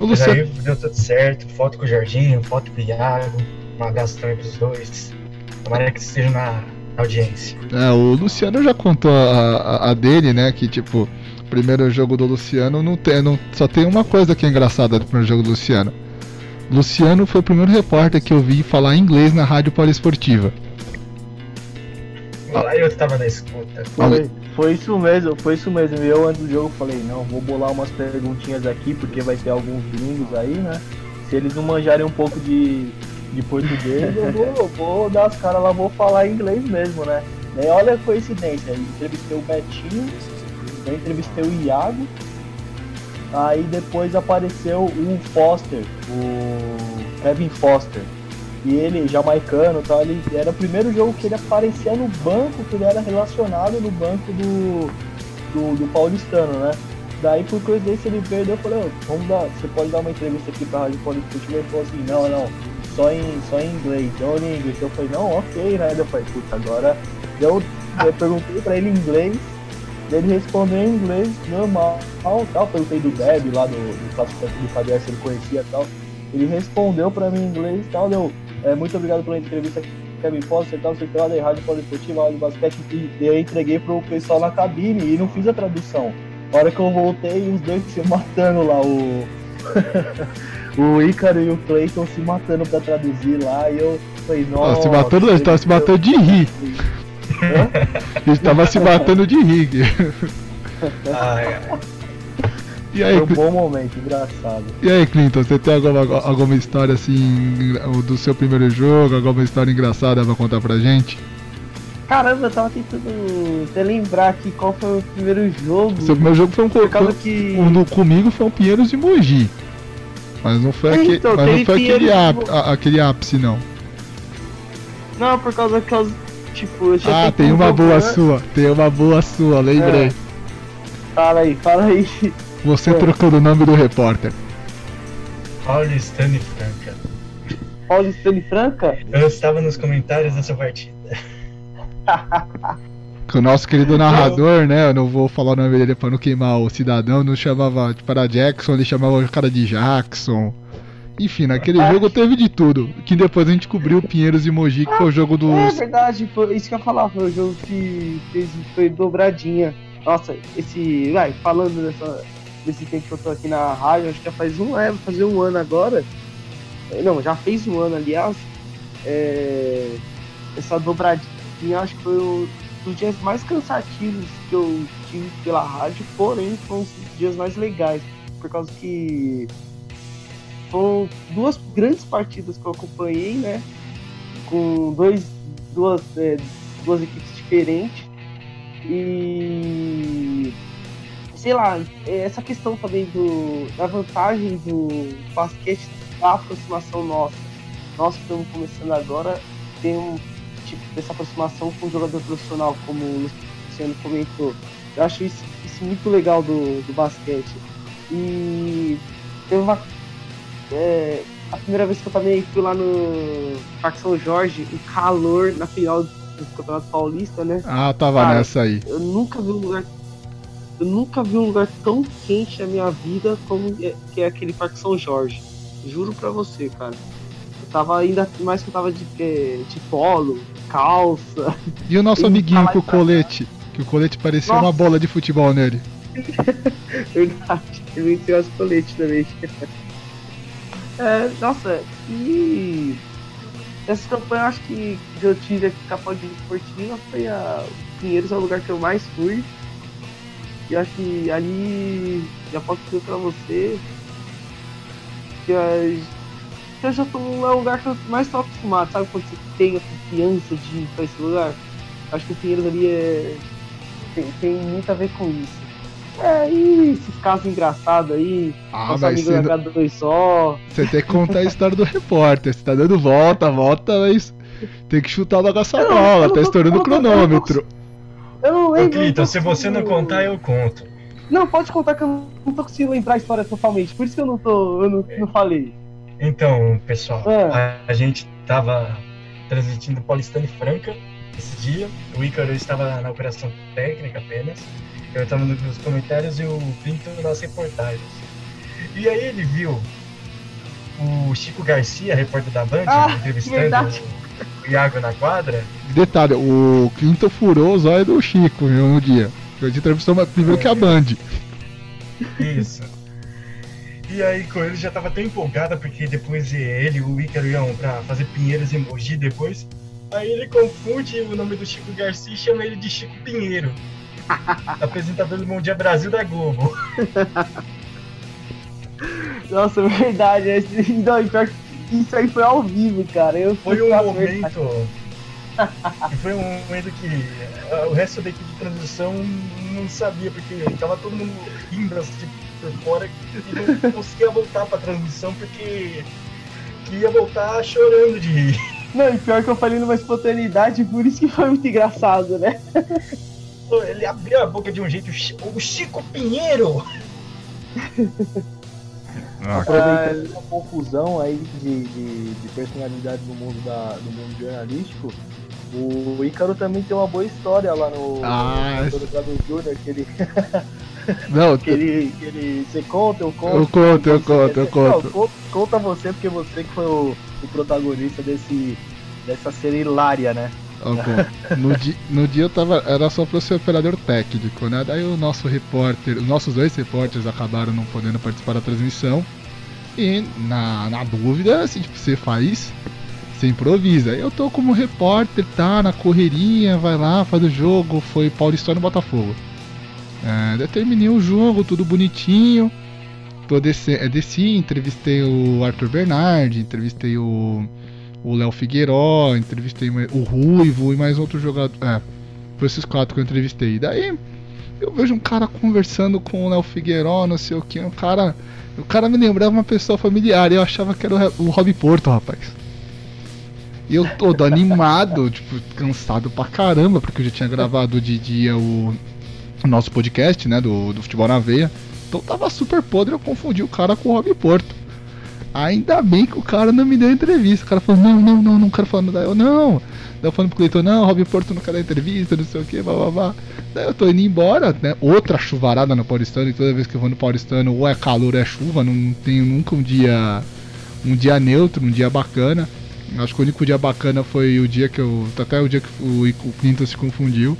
O Luciano... aí deu tudo certo, foto com o Jorginho, foto com o Iago, uma gastão entre os dois. Tomara que esteja na audiência. É, o Luciano já contou a, a, a, dele, né? Que tipo, primeiro jogo do Luciano não tem, não, só tem uma coisa que é engraçada do primeiro jogo do Luciano. Luciano foi o primeiro repórter que eu vi falar inglês na rádio poliesportiva. Lá eu estava na escuta. Foi, foi isso mesmo, foi isso mesmo. Eu antes do jogo falei, não, vou bolar umas perguntinhas aqui, porque vai ter alguns gringos aí, né? Se eles não manjarem um pouco de, de português, eu vou, vou dar as caras lá, vou falar inglês mesmo, né? E olha a coincidência, entrevistei o Betinho, eu entrevistei o Iago, aí depois apareceu o Foster, o Kevin Foster. E ele, jamaicano tal, ele era o primeiro jogo que ele aparecia no banco, que ele era relacionado no banco do, do, do paulistano, né? Daí por coincidência ele perdeu, eu falei, oh, vamos dar, você pode dar uma entrevista aqui pra Rádio Política? Ele falou assim, não, não, só em, só em inglês, não em inglês. Eu falei, não, ok, né? Eu falei, puta, agora eu, eu perguntei pra ele em inglês, ele respondeu em inglês, normal, tal, perguntei do Deb lá do, do do Caderno, se ele conhecia tal. Ele respondeu pra mim em inglês e tal, deu, é, muito obrigado pela entrevista, Kevin Foster, tal, sei lá, da Rádio Poliesportiva, Rádio Basquete, e eu entreguei pro pessoal na cabine e não fiz a tradução. A hora que eu voltei, os dois se matando lá, o. o Ícaro e o Clayton se matando pra traduzir lá, e eu falei, nossa. se matando, eles estavam se matando de rir. Eles estavam se matando de rir. ai, ai. E aí, Foi um bom momento, engraçado. E aí, Clinton, você tem alguma, alguma história assim do seu primeiro jogo, alguma história engraçada pra contar pra gente? Caramba, eu tava tentando até lembrar aqui qual foi o primeiro jogo. Seu primeiro jogo foi um causa que. Um, comigo foi um Pinheiros de Mogi. Mas não foi, aquele, então, mas não foi aquele, áp, aquele ápice, não. Não, por causa que eu, tipo, eu Ah, tem uma boa sua, tem uma boa sua, lembrei. É. Fala aí, fala aí. Você é. trocando o nome do repórter. Paulistano e Franca. Paulistano e Franca? Eu estava nos comentários dessa partida. que o nosso querido narrador, né? Eu não vou falar o nome dele pra não queimar o cidadão, não chamava para Jackson, ele chamava o cara de Jackson. Enfim, naquele ah, jogo teve de tudo. Que depois a gente cobriu Pinheiros e Mogi, que ah, foi o jogo do. É verdade, foi isso que eu ia falar, foi o jogo que fez, foi dobradinha. Nossa, esse. Vai, falando dessa, desse tempo que eu tô aqui na rádio, acho que já faz um, é, fazer um ano agora. É, não, já fez um ano, aliás. É, essa dobradinha, acho que foi um dos dias mais cansativos que eu tive pela rádio, porém foram os dias mais legais, por causa que foram duas grandes partidas que eu acompanhei, né? Com dois, duas, é, duas equipes diferentes. E sei lá, é essa questão também do, da vantagem do basquete da aproximação nossa. Nós que estamos começando agora, tem um tipo dessa aproximação com um jogador profissional, como o Luciano comentou. Eu acho isso, isso muito legal do, do basquete. E teve uma. É, a primeira vez que eu também fui lá no Parque São Jorge, o calor na final do Campeonato Paulista, né? Ah, tava Cara, nessa aí. Eu nunca vi um lugar. Eu nunca vi um lugar tão quente na minha vida como é- que é aquele Parque São Jorge. Juro pra você, cara. Eu tava ainda mais que eu tava de, eh, de polo, calça. E o nosso amiguinho com o colete? Que o colete parecia Nossa. uma bola de futebol nele. Verdade. Ele me as coletes também. É, nossa, e essa campanha eu acho que eu tive aqui com a Pode Esportiva foi a Pinheiros é o lugar que eu mais fui. E acho que ali já posso dizer pra você que eu, já tô é o lugar que eu mais tô acostumado, sabe quando você tem a confiança de ir pra esse lugar? Acho que o Pinheiros ali é. Tem, tem muito a ver com isso. É, e esses casos engraçados aí, Ah, nosso amigo da H2O. você tem que contar a história do repórter. Você tá dando volta, volta, mas tem que chutar logo essa não- bola. não Tá estourando o não tô- eu não tô- cronômetro. Eu não lembro. não se você não contar, eu conto. Não, pode contar que eu não, tô conseguindo lembrar a história totalmente. Por isso que eu não tô. Eu não, não falei. Então, pessoal, Ah. a, a gente tava transmitindo Paulistano e Franca esse dia. O Ícaro estava na operação técnica apenas. Eu estava nos comentários e o Clinton nas reportagens. E aí ele viu o Chico Garcia, repórter da Band, Ah, entrevistando verdade. O Iago na quadra. Detalhe, o Clinton furou os olhos do Chico viu, no dia. A gente entrevistou mais primeiro que a Band. Isso. E aí com ele já tava tão empolgada porque depois ele o Ícaro iam pra fazer Pinheiros e Mogi depois. Aí ele confunde o nome do Chico Garcia e chama ele de Chico Pinheiro. apresentador do Bom Dia Brasil da Globo. Nossa, é verdade. esse- Não, pior que isso aí foi ao vivo, cara. Eu Foi um momento. e foi um momento que ah, o resto da equipe de transmissão não sabia, porque tava todo mundo rindo assim por fora e não conseguia voltar pra transmissão porque que ia voltar chorando de rir. Não, e pior que eu falei numa espontaneidade, por isso que foi muito engraçado, né? Ele abriu a boca de um jeito. "Chi- O Chico Pinheiro! Ah, Aproveitando a confusão aí de, de, de personalidade no mundo, da, do mundo jornalístico, o Ícaro também tem uma boa história lá no Ah, no Doutor Júnior, que ele, não, que ele, que ele. Você conta, eu conto. eu conto, eu Você conto, eu conto. Não, conta, conta você, porque você que foi o, o protagonista desse, dessa cena hilária, né? Ó, no, di- no dia eu tava. Era só pra ser operador técnico, né? Daí o nosso repórter, os nossos dois repórteres acabaram não podendo participar da transmissão. E na, na dúvida, assim, tipo, você faz, você improvisa. Eu tô como repórter, tá, na correria, vai lá, faz o jogo, foi Paulistano Botafogo. É, terminei o jogo, tudo bonitinho. Tô desci, é, desci, entrevistei o Arthur Bernardi, entrevistei o o Léo Figueiró, entrevistei o Ruivo e mais outro jogador. É, foi esses quatro que eu entrevistei. Daí eu vejo um cara conversando com o Léo Figueiró, não sei o que, um cara. O cara me lembrava uma pessoa familiar, e eu achava que era o, Rob Porto, rapaz. E eu todo animado, tipo, cansado pra caramba, porque eu já tinha gravado de dia o, o nosso podcast, né, do, do Futebol na Veia. Então tava super podre, eu confundi o cara com o Rob Porto. Ainda bem que o cara não me deu entrevista. O cara falou, não, não, não, não quero falar. Daí eu, não. Daí eu falando pro Cleiton, não, Robin Porto não quer dar entrevista, não sei o que, blá blá blá. Daí eu tô indo embora, né? Outra chuvarada no Paulistano, e toda vez que eu vou no Paulistano, ou é calor ou é chuva, não tenho nunca um dia. Um dia neutro, um dia bacana. Acho que o único dia bacana foi o dia que eu. Até o dia que o, o Clinton se confundiu.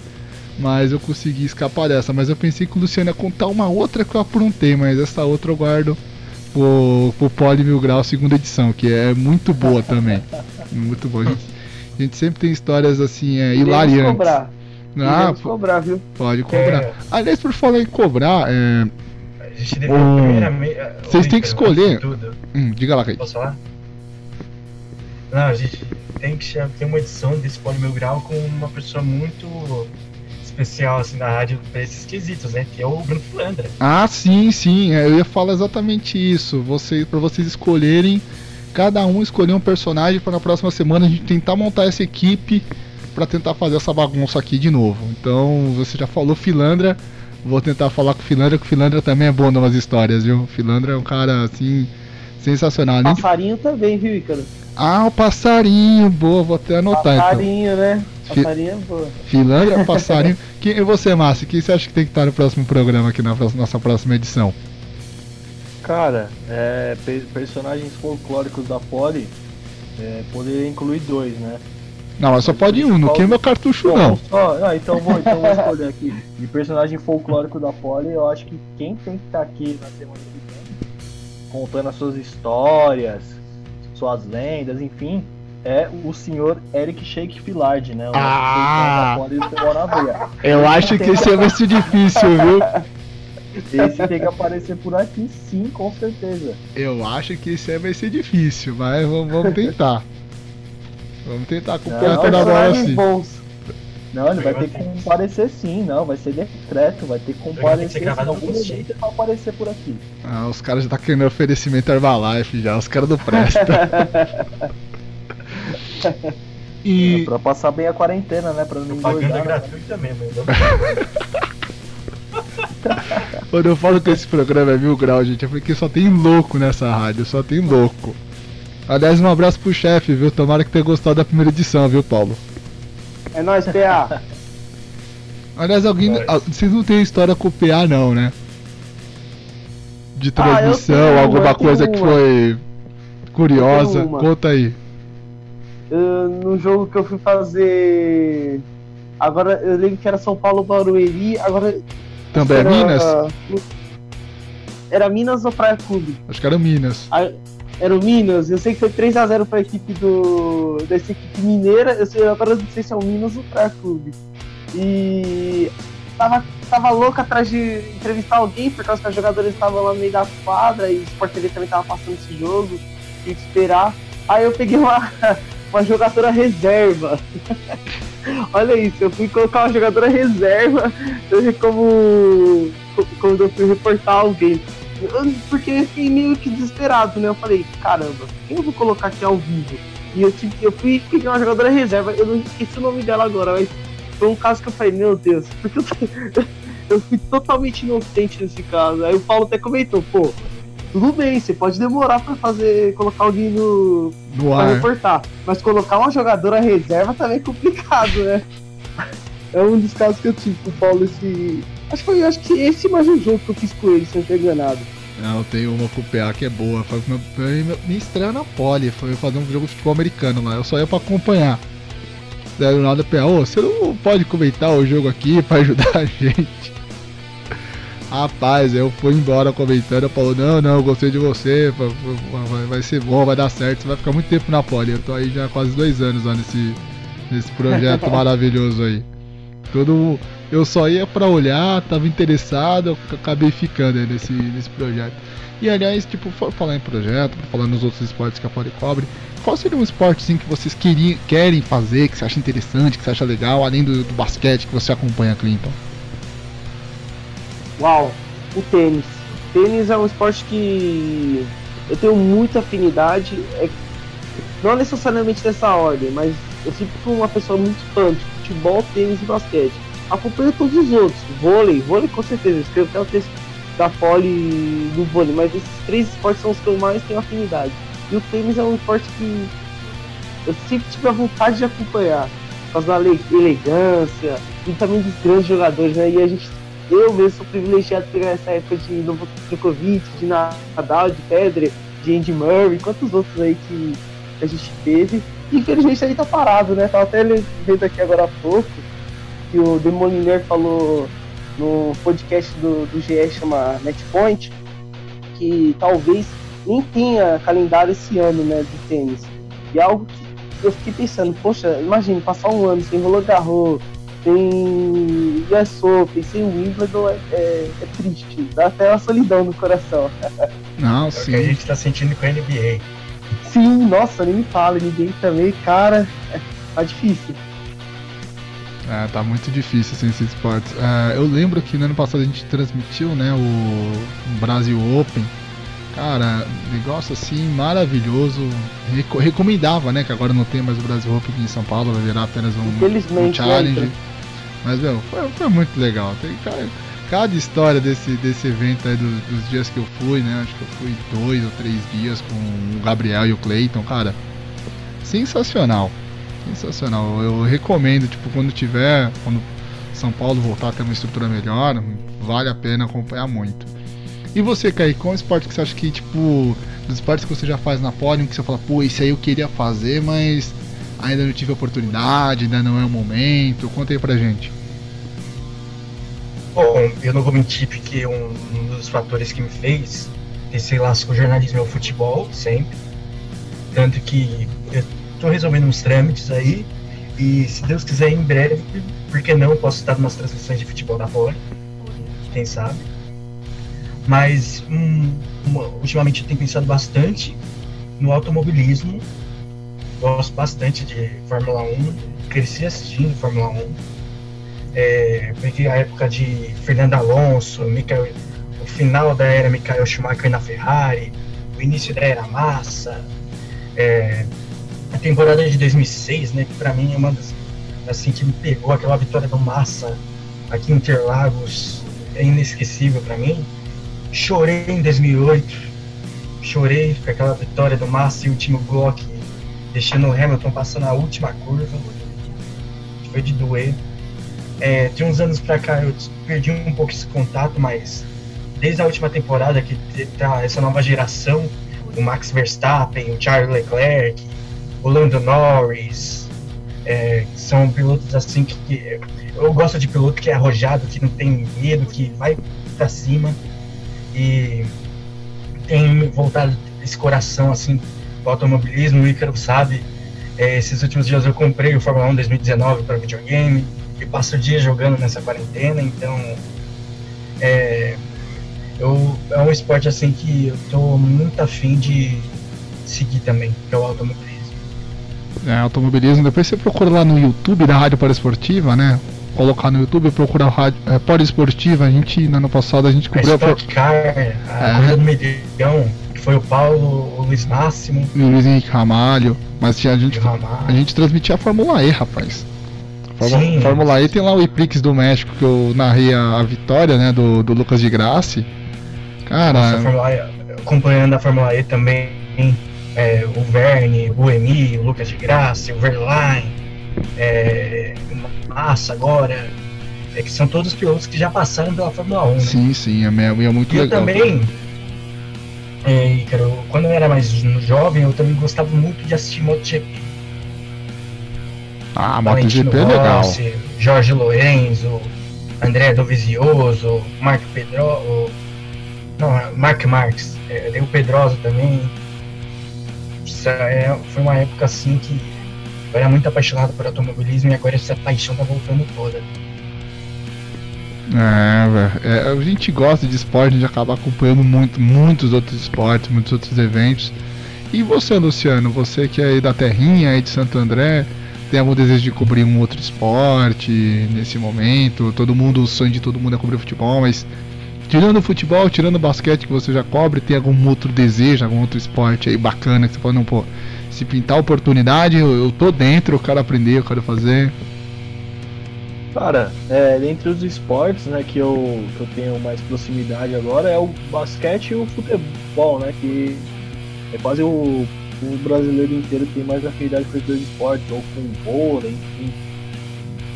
Mas eu consegui escapar dessa. Mas eu pensei que o Luciano ia contar uma outra que eu aprontei, mas essa outra eu guardo pro, pro Poli Mil Grau segunda edição, que é muito boa também. Muito boa. A gente, a gente sempre tem histórias assim, é, Iremos hilariantes. cobrar. Ah, pô, cobrar, viu? pode cobrar. É. Aliás, por falar em cobrar, é, A gente devia Ô, primeiramente. vocês têm que escolher. Tudo. hum, diga lá, Kaique. Posso falar? Não, a gente tem que ter uma edição desse Poli Mil Grau com uma pessoa muito especial assim na rádio pra esses quesitos, né? Que é o Bruno Filandra. Ah, sim, sim, é, eu ia falar exatamente isso. Você, para vocês escolherem, cada um escolher um personagem para na próxima semana a gente tentar montar essa equipe para tentar fazer essa bagunça aqui de novo. Então, você já falou Filandra, vou tentar falar com o Filandra, que o Filandra também é bom umas histórias, viu? O Filandra é um cara assim sensacional. De- Passarinho também, viu, Ícaro? Ah, o passarinho, boa, vou até anotar então. Passarinho, né? Passarinho é boa. Filandra, passarinho. Quem, e você, Márcio, quem você acha que tem que estar no próximo programa aqui na nossa próxima edição? Cara, é, pe- personagens folclóricos da Poli, é, poderia incluir dois, né? Não, mas só pode um, não queima o cartucho Bom, não. só- ah, então vou, então vou escolher aqui. De personagem folclórico da Poli, eu acho que quem tem que estar aqui na semana que vem, contando as suas histórias, suas lendas, enfim, é o senhor Eric Shake Fillard, né? O Ah! Eu acho que esse vai ser difícil, viu? Esse tem que aparecer por aqui, sim, com certeza. Eu acho que esse aí vai ser difícil, mas vamos, vamos tentar. Vamos tentar acompanhar Não, toda hora Personagens assim. bons. Não, ele vai ter que comparecer sim, não, vai ser decreto, vai ter que Vai ter que ser comparecer em no algum momento pra aparecer por aqui. Ah, os caras já tá querendo oferecimento Herbalife já, os caras do Presta. E Pra passar bem a quarentena, né? Pra não Propaganda engordar. né? gratuita mesmo. então. quando eu falo que esse programa é mil graus, gente, é porque só tem louco nessa rádio, só tem louco. Aliás, um abraço pro chefe, viu? Tomara que tenha gostado da primeira edição, viu, Paulo? É nóis, PA. Aliás, alguém. Ah, Vocês não têm história com o PA, não, né? De Ah, transmissão, tenho uma, alguma tenho coisa que foi curiosa. Tenho. Conta aí. Eu- no jogo que eu fui fazer. Agora eu lembro que era São Paulo Barueri, agora. Também é era- Minas? Era Minas ou Praia Clube? Acho que era Minas. Ah, Era o Minas, eu sei que foi 3x0 pra equipe do. dessa equipe mineira, eu sei, agora eu não sei se é o Minas ou o Praia Clube. E tava, tava louco atrás de entrevistar alguém, por causa que os jogadores estavam lá no meio da quadra e o Sport TV também tava passando esse jogo, tinha que esperar. Aí eu peguei uma, uma jogadora reserva. Olha isso, eu fui colocar uma jogadora reserva como quando eu fui reportar alguém. Porque eu fiquei meio que desesperado, né? Eu falei, caramba, quem eu vou colocar aqui ao vivo? E eu, tive, eu fui peguei uma jogadora reserva, eu não esqueci o nome dela agora, mas foi um caso que eu falei, meu Deus, porque eu, eu fui totalmente inocente nesse caso. Aí o Paulo até comentou, pô, tudo bem, você pode demorar pra fazer, colocar alguém no, No pra ar. reportar. Mas colocar uma jogadora reserva também é complicado, né? É um dos casos que eu tive com o Paulo esse. Acho que foi acho que esse mais um jogo que eu fiz com ele, se eu não enganado. Não, eu tenho uma com o PA que é boa. Foi, meu, minha estreia na Poli. Foi fazer um jogo de futebol americano lá. Eu só ia pra acompanhar. Daí do nada PA, ô, você não pode comentar o jogo aqui pra ajudar a gente? Rapaz, eu fui embora comentando, falou, não, não, eu gostei de você, vai, vai- ser bom, vai dar certo, você vai ficar muito tempo na Poli. Eu tô aí já há quase dois anos lá nesse, nesse projeto maravilhoso aí. Todo, eu só ia pra olhar, tava interessado, acabei ficando aí nesse, nesse projeto. E aliás, tipo, for falar em projeto, por falar nos outros esportes que a Poli cobre, qual seria um esporte assim, que vocês queriam, querem fazer, que você acha interessante, que você acha legal, além do, do basquete que você acompanha, Clinton? Uau, o tênis. Tênis é um esporte que eu tenho muita afinidade. é- não necessariamente dessa ordem, mas eu sempre fui uma pessoa muito fã de futebol, tênis e basquete. Acompanho todos os outros. Vôlei, vôlei com certeza. Escrevo até o texto da poli do vôlei, mas esses três esportes são os que eu mais tenho afinidade. E o tênis é um esporte que eu sempre tive a vontade de acompanhar. Por causa da ele- elegância e também dos grandes jogadores, né? E a gente eu mesmo sou privilegiado de pegar essa época de Novak Djokovic, de Nadal, de Federer, de Andy Murray, quantos outros aí que a gente teve. Infelizmente aí tá parado, né? Tava até vendo aqui agora há pouco que o Demoliner falou no podcast do, do GE chama Netpoint que talvez nem tenha calendário esse ano, né, de tênis. E é algo que eu fiquei pensando, poxa, imagine passar um ano sem Roland Garros, sem US Open, sem Wimbledon, é, é, é triste. Dá até uma solidão no coração. Não, É o que a sim. gente tá sentindo com a NBA. Sim, nossa, nem me fala, ninguém também, cara, é, tá difícil. É, tá muito difícil assim, esses esportes. É, eu lembro que no ano passado a gente transmitiu, né, o Brasil Open. Cara, negócio assim maravilhoso. Reco- recomendava, né, que agora não tem mais o Brasil Open aqui em São Paulo, vai virar apenas um, um né, challenge. Heitor? Mas, meu, foi, foi muito legal. Tem, cara, cada história desse, desse evento aí dos, dos, dias que eu fui, né? Acho que eu fui dois ou três dias com o Gabriel e o Clayton, cara. Sensacional. Sensacional. Eu recomendo, tipo, quando tiver, quando São Paulo voltar a ter uma estrutura melhor, vale a pena acompanhar muito. E você, Kaique, qual esporte que você acha que, tipo, dos esportes que você já faz na Podium, que você fala, pô, esse aí eu queria fazer, mas ainda não tive oportunidade, ainda não é o momento? Conta aí pra gente. Bom, eu não vou mentir porque um, um dos fatores que me fez ter laço com o jornalismo é o futebol, sempre. Tanto que eu tô resolvendo uns trâmites aí e se Deus quiser em breve, por que não, posso estar nas transmissões de futebol da fora, quem sabe. Mas um, uma, ultimamente eu tenho pensado bastante no automobilismo, gosto bastante de Fórmula 1, cresci assistindo Fórmula 1, é, peguei a época de Fernando Alonso, Michael, o final da era Michael Schumacher na Ferrari, o início da era Massa, é, a temporada de 2006, né, que para mim é uma das assim que me pegou aquela vitória do Massa aqui em Interlagos, é inesquecível para mim. Chorei em 2008, chorei com aquela vitória do Massa e o time Glock deixando o Hamilton passando a última curva. Foi de doer. É, de uns anos pra cá eu perdi um pouco esse contato, mas desde a última temporada que tá essa nova geração, o Max Verstappen, o Charles Leclerc, o Lando Norris, é, são pilotos assim que, que, eu gosto de piloto que é arrojado, que não tem medo, que vai para cima e tem voltado esse coração assim automobilismo. O Ícaro sabe, é, esses últimos dias eu comprei o Fórmula 1 2019 para videogame e passo o dia jogando nessa quarentena, então é, eu, é um esporte assim que eu tô muito afim de seguir também, que é o automobilismo. É, automobilismo, depois você procura lá no YouTube da Rádio Esportiva, né? Colocar no YouTube, procura a Rádio é, Esportiva, a gente, no ano passado, a gente cobriu... A Sport Car, a é. Corrida do que foi o Paulo, o Luiz Máximo... E o Luiz Henrique Ramalho, mas a gente, a gente transmitia a Fórmula E, rapaz. Fórmula, Sim. Fórmula E tem lá o Iprix do México que eu narrei a, a vitória, né, do, do Lucas de Graça. Cara. Nossa, e, acompanhando a Fórmula E também, é, o Verne, o Emi, o Lucas de Graça, o Verlaine, é, Massa agora. É que são todos pilotos que já passaram pela Fórmula 1. Né? Sim, sim, é, é muito e legal. Eu também, é, quando eu era mais jovem, eu também gostava muito de assistir MotoGP. Ah, MotoGP é legal. Jorge Lorenzo, André Dovizioso, Marco Pedro. Não, Mark Marques. É, o Pedroso também. É, foi uma época assim que eu era muito apaixonado por automobilismo e agora essa paixão tá voltando toda. É. É, a gente gosta de esporte, a gente acaba acompanhando muito, muitos outros esportes, muitos outros eventos. E você, Luciano, você que é da Terrinha, aí de Santo André, tem algum desejo de cobrir um outro esporte nesse momento? Todo mundo, o sonho de todo mundo é cobrir futebol, mas tirando o futebol, tirando o basquete que você já cobre, tem algum outro desejo, algum outro esporte aí bacana que você pode não, pô, se pintar oportunidade, eu, eu tô dentro, eu quero aprender, eu quero fazer. Cara, é, dentre os esportes né, que, eu, que eu tenho mais proximidade agora é o basquete e o futebol, né? Que é quase o o brasileiro inteiro tem mais afinidade com os dois esportes, ou com vôlei, enfim.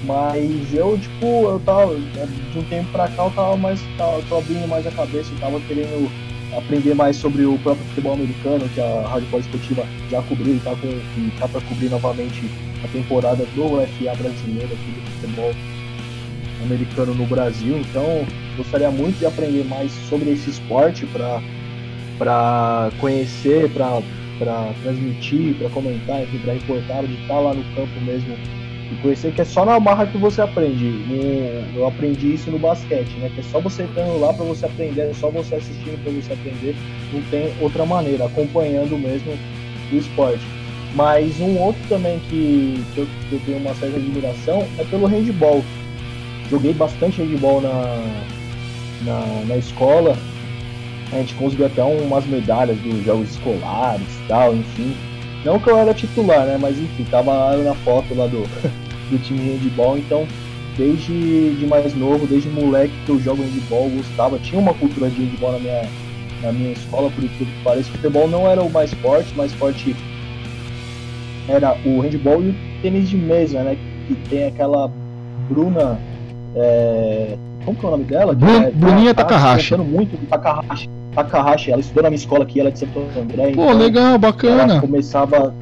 Mas eu, tipo, eu tava, de um tempo pra cá, eu tava mais, tava, tô abrindo mais a cabeça, eu tava querendo aprender mais sobre o próprio futebol americano, que a Rádio Pós Esportiva já cobriu e tá, com, e tá pra cobrir novamente a temporada do UFA brasileiro aqui do futebol americano no Brasil. Então, gostaria muito de aprender mais sobre esse esporte para conhecer, para para transmitir, para comentar, para reportar, de estar lá no campo mesmo e conhecer que é só na barra que você aprende. Eu aprendi isso no basquete, né? Que é só você estando lá para você aprender, é só você assistindo para você aprender. Não tem outra maneira, acompanhando mesmo o esporte. Mas um outro também que, que, eu, que eu tenho uma certa admiração é pelo handball. Joguei bastante handball na, na, na escola a gente conseguiu até umas medalhas dos jogos escolares tal, enfim. Não que eu era titular, né? Mas enfim, tava na foto lá do, do time de handball, então desde de mais novo, desde moleque que eu jogo handball, gostava, tinha uma cultura de handball na minha, na minha escola, por que parece que o futebol não era o mais forte, o mais forte era o handball e o tênis de mesa, né? Que tem aquela Bruna. É... Como que é o nome dela? Bru é, Bruninha tá, Takahashi. muito Takahashi. Takahashi, ela estudou na minha escola aqui, ela é de Santo André. Pô, então legal, bacana. Ela começava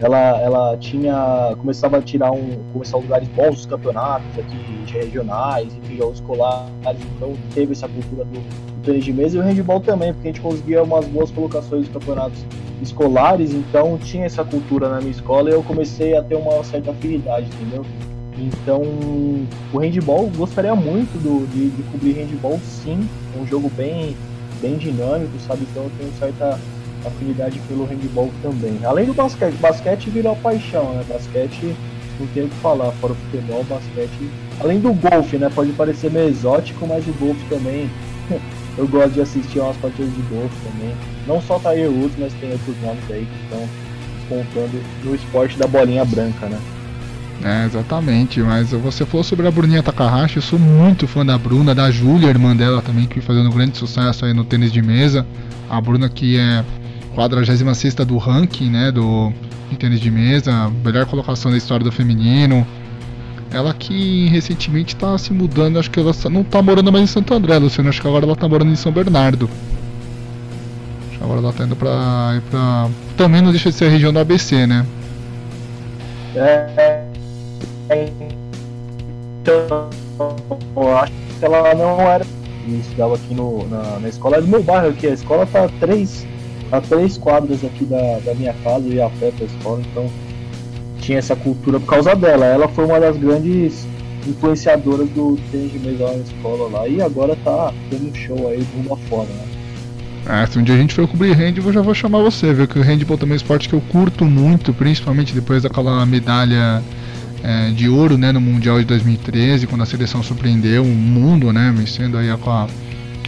ela, ela tinha começava a tirar um começar lugares bons dos campeonatos aqui regionais enfim jogos escolares então teve essa cultura do, do tênis de mesa e o handball também porque a gente conseguia umas boas colocações nos campeonatos escolares então tinha essa cultura na minha escola e eu comecei a ter uma certa afinidade entendeu? Então o handball gostaria muito do, de, de cobrir handball sim um jogo bem bem dinâmico sabe? Então eu tenho certa afinidade pelo handball também. Além do basquete, basquete virou paixão, né? Basquete não tem o que falar, fora o futebol, basquete. Além do golfe, né? Pode parecer meio exótico, mas o golfe também. eu gosto de assistir umas partidas de golfe também. Não só Tiger Woods, mas tem outros nomes aí que estão contando no esporte da bolinha branca, né? É, exatamente, mas você falou sobre a Bruninha Takahashi, eu sou muito fã da Bruna, da Júlia, irmã dela também, que fazendo um grande sucesso aí no tênis de mesa. A Bruna que é 46 do ranking, né, do tênis de mesa, melhor colocação da história do feminino. Ela que recentemente está se mudando, acho que ela não está morando mais em Santo André, Luciano, acho que agora ela está morando em São Bernardo. Acho que agora ela está indo para pra... Também não deixa de ser a região do ABC, né? É, então, eu acho que ela não era. Estudava aqui no, na, na escola do meu bairro aqui. A escola tá três a três quadras aqui da, da minha casa e a pé pra escola, então tinha essa cultura por causa dela. Ela foi uma das grandes influenciadoras do tênis de mesa na escola lá e agora tá tendo um show aí mundo afora, né? Ah, se um dia a gente for cobrir handball, eu já vou chamar você, viu? Que o handball também é um esporte que eu curto muito, principalmente depois daquela medalha é, de ouro, né, no Mundial de 2013, quando a seleção surpreendeu o mundo, né, vencendo aí a,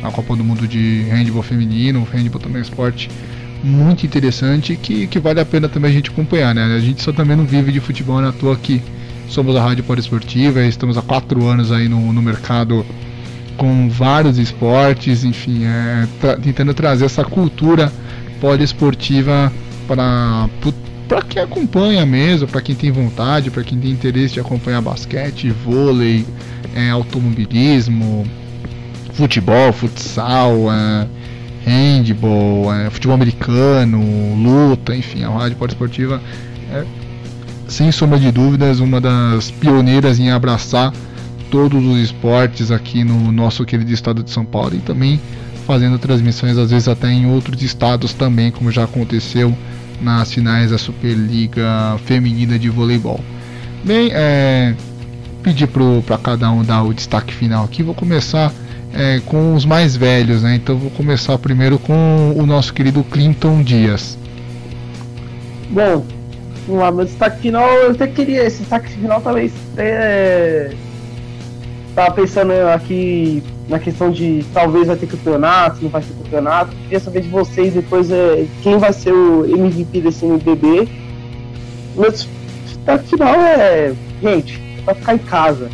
a Copa do Mundo de Handball Feminino, handball também é um esporte muito interessante que, que vale a pena também a gente acompanhar, né? A gente só também não vive de futebol na toa que somos a Rádio Poliesportiva, estamos há quatro anos aí no, no mercado com vários esportes, enfim, é, tra tentando trazer essa cultura poliesportiva para para quem acompanha mesmo, para quem tem vontade, para quem tem interesse de acompanhar basquete, vôlei, é, automobilismo, futebol, futsal, é, handball, é, futebol americano, luta, enfim, a Rádio Esportiva é, sem sombra de dúvidas, uma das pioneiras em abraçar todos os esportes aqui no nosso querido estado de São Paulo e também fazendo transmissões às vezes até em outros estados também, como já aconteceu nas finais da Superliga Feminina de Voleibol. Bem, é, pedir para cada um dar o destaque final aqui. Vou começar é, com os mais velhos, né? Então vou começar primeiro com o nosso querido Clinton Dias. Bom, vamos lá, meu destaque final, eu até queria, esse destaque final talvez é, tava pensando aqui na questão de talvez vai ter campeonato, não vai ter campeonato. Queria saber de vocês depois é, quem vai ser o MVP desse NBB. Meu destaque final é, gente, vai ficar em casa.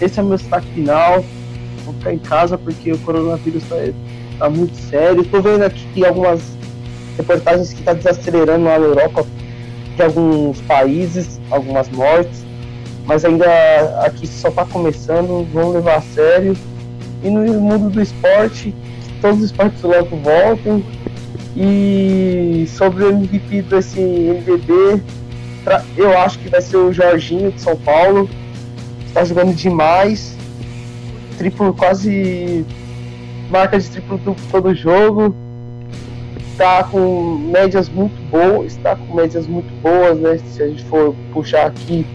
Esse é meu destaque final vou ficar em casa porque o coronavírus está tá muito sério. Estou vendo aqui algumas reportagens que está desacelerando lá na Europa de alguns países, algumas mortes, mas ainda aqui só está começando, vamos levar a sério. E no mundo do esporte, todos os esportes logo voltem. E sobre o MVP desse NBB, eu acho que vai ser o Jorginho de São Paulo. Está jogando demais triplo quase marca de triplo duplo todo jogo. Está com médias muito boas, está com médias muito boas, né? Se a gente for puxar aqui,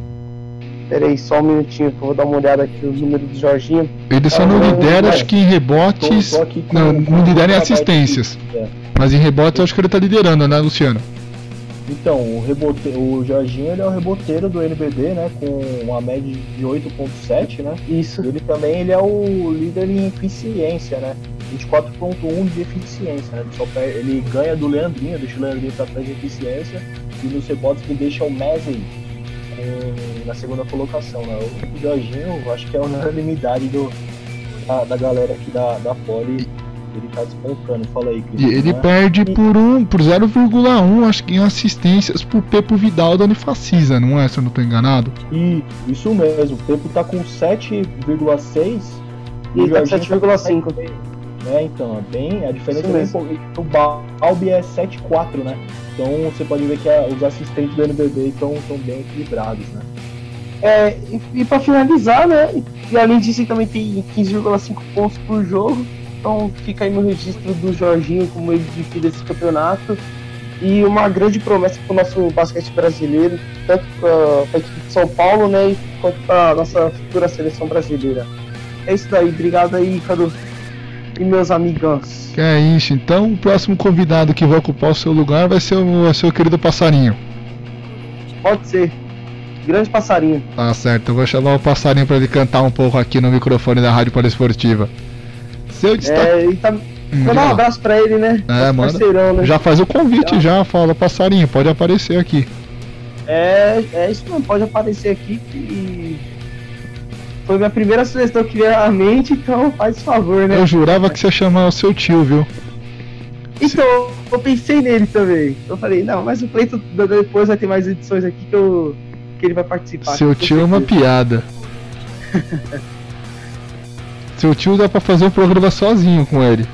peraí só um minutinho que eu vou dar uma olhada aqui nos números do Jorginho. Ele só não lidera, acho que em rebotes, não, não lidera em assistências. É. Mas em rebotes eu acho que ele está liderando, né, Luciano? Então, o, rebote, o Jorginho ele é o reboteiro do NBB, né? Com uma média de 8.7, né? Isso. Ele também ele é o líder em eficiência, né? 24.1 de eficiência, né? Ele, ele, ganha do Leandrinho, deixa o Leandrinho pra trás de eficiência. E nos rebotes ele deixa o Messi em- na segunda colocação. Né? O Jorginho, eu acho que é a unanimidade do, da, da galera aqui da, da Poli. Ele tá despontando. Fala aí, Cris. E ele né? perde por um, por 0,1, acho que em assistências pro Pepo Vidal da Unifacisa, não é? Se eu não tô enganado. E isso mesmo, o tempo tá com 7,6 E ele tá com Jorginho 7,5. É, então, é bem. A diferença é bem. O Balbi é 7,4, né? Então você pode ver que a- os assistentes do NBB estão bem equilibrados, né? É, e, e pra finalizar, né? E além disso, ele também tem 15,5 pontos por jogo. Então fica aí no registro do Jorginho como MVP desse campeonato. E uma grande promessa pro nosso basquete brasileiro, tanto pra, pra equipe de São Paulo, né? Quanto pra nossa futura seleção brasileira. É isso daí, obrigado aí, Ícaro. E meus amigãos. Que é isso, então o próximo convidado que vai ocupar o seu lugar vai ser o, ser o querido passarinho. Pode ser. Grande passarinho. Tá certo, eu vou chamar o passarinho pra ele cantar um pouco aqui no microfone da Rádio Poliesportiva. Seu destaque. É, e tá, Hum, Mandar um abraço pra ele, né? É. Parceirão, né? Já faz o convite, já fala, passarinho, pode aparecer aqui. É, é isso não pode aparecer aqui que foi minha primeira sugestão que veio à mente, então faz favor, né? Eu jurava que você ia chamar o seu tio, viu? Então, eu pensei nele também. Eu falei, não, mas o Cleiton depois vai ter mais edições aqui que, eu, que ele vai participar. Seu tio é uma piada. Seu tio dá pra fazer um programa sozinho com ele.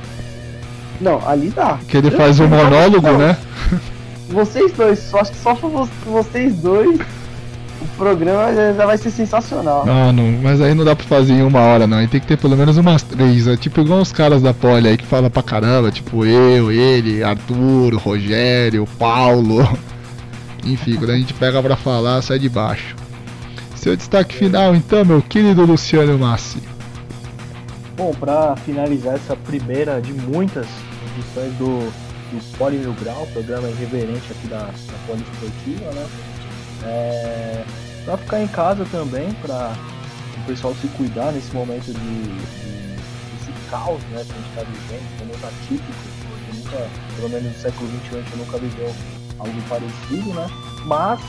Não, ali dá. Que ele Eu- faz um monólogo, não, né? Vocês dois, só acho que só pra vo- vocês dois o programa já, vai ser sensacional. Não, não, mas aí não dá pra fazer em uma hora, não. Aí tem que ter pelo menos umas três. É tipo igual os caras da Poli aí que fala pra caramba, tipo eu, ele, Arthur, Rogério, Paulo. Enfim, quando a gente pega pra falar, sai de baixo. Seu destaque final, então, meu querido Luciano Massi. Bom, para finalizar essa primeira de muitas edições do, do Poli Mil Grau, programa irreverente aqui da, da Poli Esportiva, né? É, para ficar em casa também, para o pessoal se cuidar nesse momento de, de desse caos né, que a gente está vivendo, que é muito atípico, nunca, pelo menos no século XXI a gente nunca viveu algo parecido, né? Mas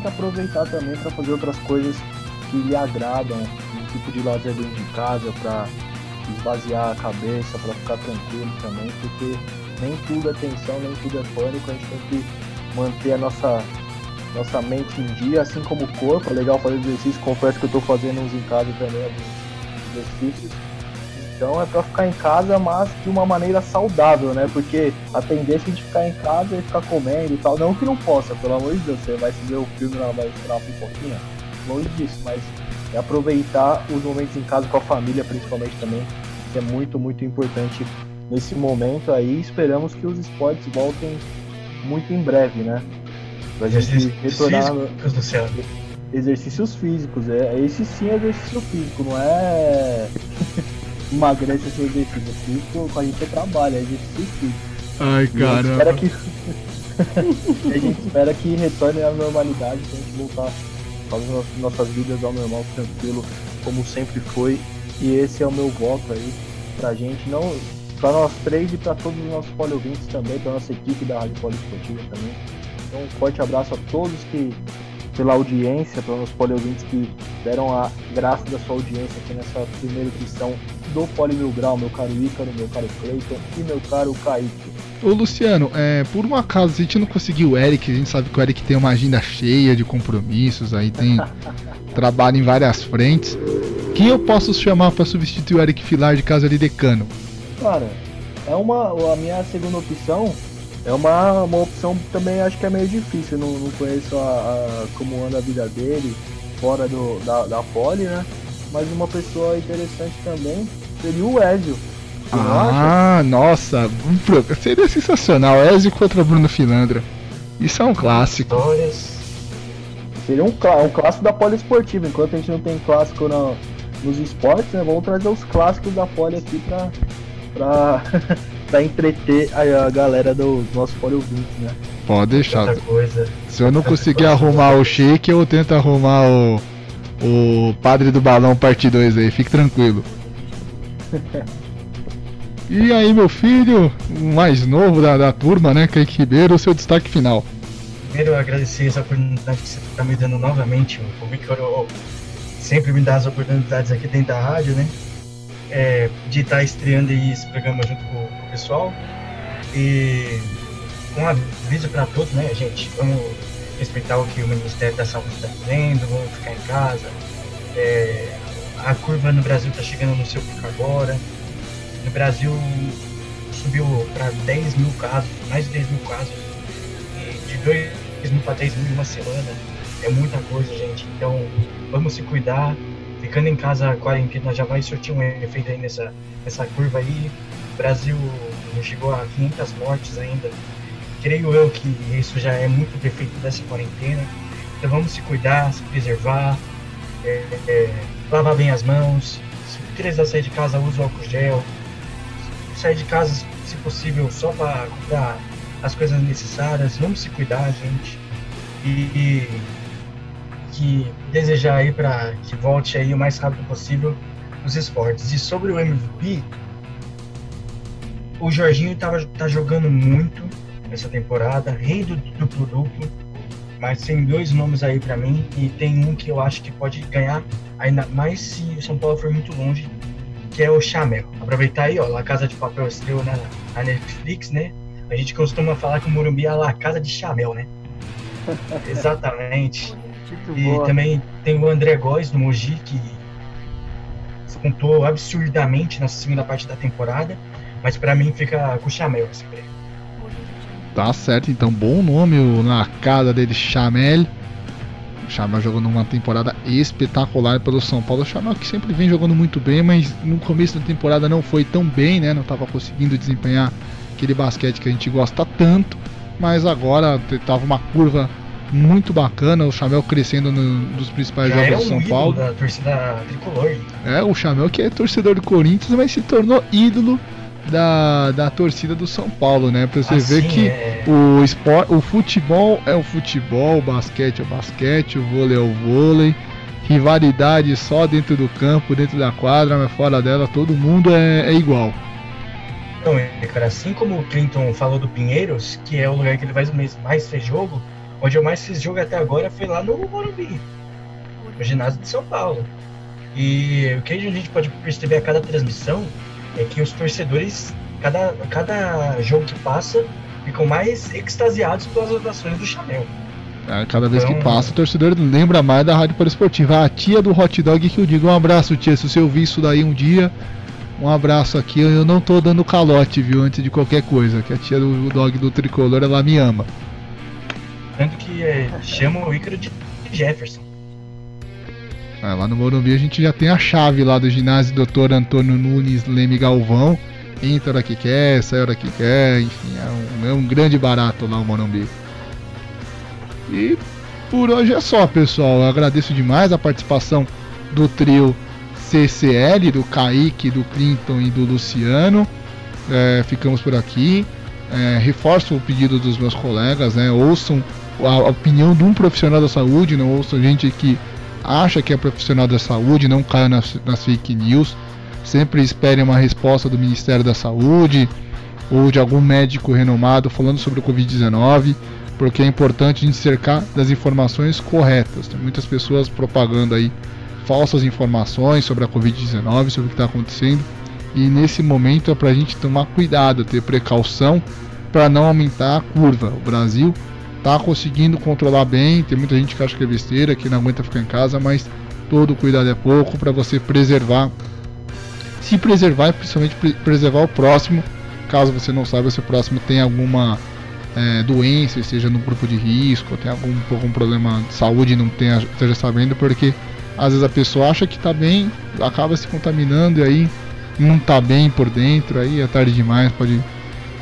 que aproveitar também para fazer outras coisas que lhe agradam, tipo de lazer dentro de casa para esvaziar a cabeça, para ficar tranquilo também, porque nem tudo é tensão, nem tudo é pânico, a gente tem que manter a nossa, nossa mente em dia, assim como o corpo, é legal fazer exercício, confesso que eu estou fazendo uns em casa também, alguns exercícios. Então é para ficar em casa, mas de uma maneira saudável, né? Porque a tendência de ficar em casa é ficar comendo e tal. Não que não possa, pelo amor de Deus, você vai se ver o filme lá, vai esperar uma pipoquinha. Longe disso, mas é aproveitar os momentos em casa com a família, principalmente também, que é muito, muito importante nesse momento aí. Esperamos que os esportes voltem muito em breve, né? Pra gente Exercícios retornar físicos exercícios físicos. É, esse sim é exercício físico, não é emagrece sem exercício físico, com a gente é trabalho, é exercício físico. Ai, E a gente espera que a gente espera que retorne à normalidade, pra gente voltar fazer no- nossas vidas ao normal, tranquilo, como sempre foi. E esse é o meu voto aí pra gente, não pra nós três e pra todos os nossos poliouvintes também, pra nossa equipe da Rádio Poliesportiva também. Então um forte abraço a todos que pela audiência, para os poliouvintes que deram a graça da sua audiência aqui nessa primeira edição do Poli Mil Grau, meu caro Ícaro, meu caro Cleiton e meu caro Kaique. Ô Luciano, é, por um acaso, a gente não conseguiu o Eric, a gente sabe que o Eric tem uma agenda cheia de compromissos, aí tem trabalho em várias frentes. Quem eu posso chamar para substituir o Eric Filar de caso ele decano? Cara, é uma. A minha segunda opção é uma, uma opção também acho que é meio difícil. Não, não conheço a, a- como anda a vida dele fora do, da, da poli, né? Mas uma pessoa interessante também seria o Ezio. Ah, nossa, um seria sensacional, Ezio contra Bruno Filandra. Isso é um clássico. Seria um, um clássico da poli esportiva. Enquanto a gente não tem clássico na- nos esportes, né? Vamos trazer os clássicos da poli aqui pra, pra, pra entreter a, a galera dos nossos poli ouvintes, né? Pode deixar. Se eu não conseguir arrumar o shake, eu tento arrumar o, o Padre do Balão parte 2 aí, fique tranquilo. E aí, meu filho, mais novo da, da turma, né, Kaique Ribeiro, o seu destaque final. primeiro agradecer essa oportunidade que você está me dando novamente. O Victor sempre me dá as oportunidades aqui dentro da rádio, né? É, de estar tá estreando esse programa junto com, o pessoal. E um aviso para todos, né, gente? Vamos respeitar o que o Ministério da Saúde está dizendo, vamos ficar em casa. É, a curva no Brasil está chegando no seu pico agora. No Brasil subiu para 10 mil casos, mais de 10 mil casos. De 2 mil para 10 mil em uma semana. É muita coisa, gente. Então vamos se cuidar. Ficando em casa, a quarentena já vai surtir um efeito aí nessa, nessa curva aí. O Brasil chegou a 500 mortes ainda. Creio eu que isso já é muito defeito dessa quarentena. Então vamos se cuidar, se preservar, é, é, lavar bem as mãos. Se precisar sair de casa, use o álcool gel. Sair de casa, se possível, só para comprar as coisas necessárias. Vamos se cuidar, gente. E, que desejar aí para que volte aí o mais rápido possível os esportes. E sobre o MVP, o Jorginho tava, tá jogando muito essa temporada, rei do duplo duplo, mas tem dois nomes aí para mim e tem um que eu acho que pode ganhar ainda mais se o São Paulo for muito longe, que é o Chamel. Aproveitar aí, ó, La Casa de Papel estreou na, na Netflix, né? A gente costuma falar que o Morumbi é La Casa de Chamel, né? Exatamente. e boa. também tem o André Góes do Mogi, que contou absurdamente na segunda parte da temporada. Mas para mim fica com o Chamel esse prêmio. Tá certo, então bom nome na casa dele, Chamel. O Chamel jogando uma temporada espetacular pelo São Paulo. O Chamel que sempre vem jogando muito bem, mas no começo da temporada não foi tão bem, né? Não estava conseguindo desempenhar aquele basquete que a gente gosta tanto. Mas agora tava uma curva muito bacana, o Chamel crescendo no, dos principais Já jogos é um do São Paulo. Da torcida tricolor. É, o Chamel que é torcedor do Corinthians, mas se tornou ídolo da, da torcida do São Paulo, né? Pra você assim ver que é. o, esport, o futebol é o futebol, o basquete é o basquete, o vôlei é o vôlei. Rivalidade só dentro do campo, dentro da quadra, mas fora dela todo mundo é, é igual. Então, cara, assim como o Clinton falou do Pinheiros, que é o lugar que ele mais, mais fez jogo, onde eu mais fiz jogo até agora foi lá no Morumbi, no ginásio de São Paulo. E o que a gente pode perceber a cada transmissão é que os torcedores, cada, cada jogo que passa, ficam mais extasiados pelas orações do Chamel. É, cada vez então... que passa, o torcedor lembra mais da Rádio Esportiva. A tia do hot dog que eu digo, um abraço, tia. Se você ouvir isso daí um dia, um abraço aqui. Eu não tô dando calote, viu, antes de qualquer coisa. Que a tia do dog do tricolor, ela me ama. Tanto que é, chama o Ícaro de Jefferson. É, lá no Morumbi a gente já tem a chave lá do ginásio Dr. Antônio Nunes Leme Galvão. Entra hora que quer, sai hora que quer, enfim, é um, é um grande barato lá o Morumbi. E por hoje é só, pessoal. Eu agradeço demais a participação do trio CCL, do Kaique, do Clinton e do Luciano. É, ficamos por aqui. É, reforço o pedido dos meus colegas, né? Ouçam a opinião de um profissional da saúde, não ouçam gente que acha que é profissional da saúde, não caia nas, nas fake news. Sempre espere uma resposta do Ministério da Saúde ou de algum médico renomado falando sobre o Covid-19, porque é importante a gente cercar das informações corretas. Tem muitas pessoas propagando aí falsas informações sobre a Covid-19, sobre o que está acontecendo. E nesse momento é para a gente tomar cuidado, ter precaução para não aumentar a curva. O Brasil tá conseguindo controlar bem. Tem muita gente que acha que é besteira, que não aguenta ficar em casa, mas todo cuidado é pouco para você preservar. Se preservar e principalmente preservar o próximo. Caso você não saiba se o próximo tem alguma é, doença, esteja no grupo de risco, tem algum, algum problema de saúde e não tenha, esteja sabendo, porque às vezes a pessoa acha que está bem, acaba se contaminando e aí não está bem por dentro, aí é tarde demais, pode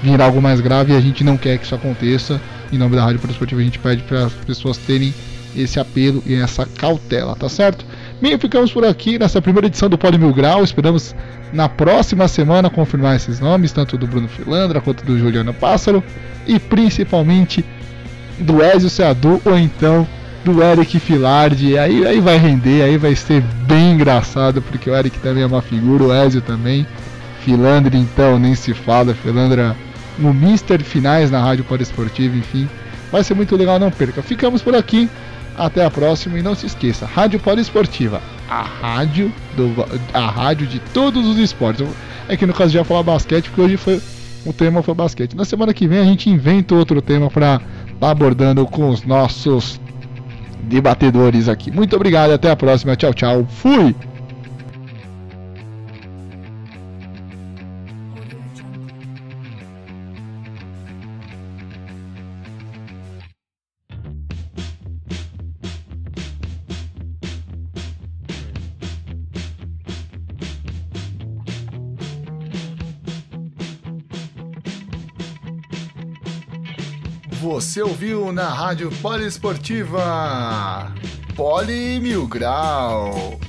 vir algo mais grave e a gente não quer que isso aconteça em nome da Rádio Esportiva, a gente pede para as pessoas terem esse apelo e essa cautela, tá certo? Bem, ficamos por aqui nessa primeira edição do Pode Mil Grau. Esperamos na próxima semana confirmar esses nomes, tanto do Bruno Filandra quanto do Juliano Pássaro e principalmente do Ezio Seadu ou então do Eric Filardi. Aí, aí vai render, aí vai ser bem engraçado, porque o Eric também é uma figura, o Ezio também. Filandre então nem se fala, Filandra no Mister Finais na Rádio Esportiva, enfim. Vai ser muito legal, não perca. Ficamos por aqui. Até a próxima e não se esqueça, Rádio Poliesportiva, a rádio do a rádio de todos os esportes. É que no caso já falar basquete, porque hoje foi o tema foi basquete. Na semana que vem a gente inventa outro tema para estar tá abordando com os nossos debatedores aqui. Muito obrigado, até a próxima. Tchau, tchau. Fui. Você ouviu na Rádio Poliesportiva Poli Mil Grau.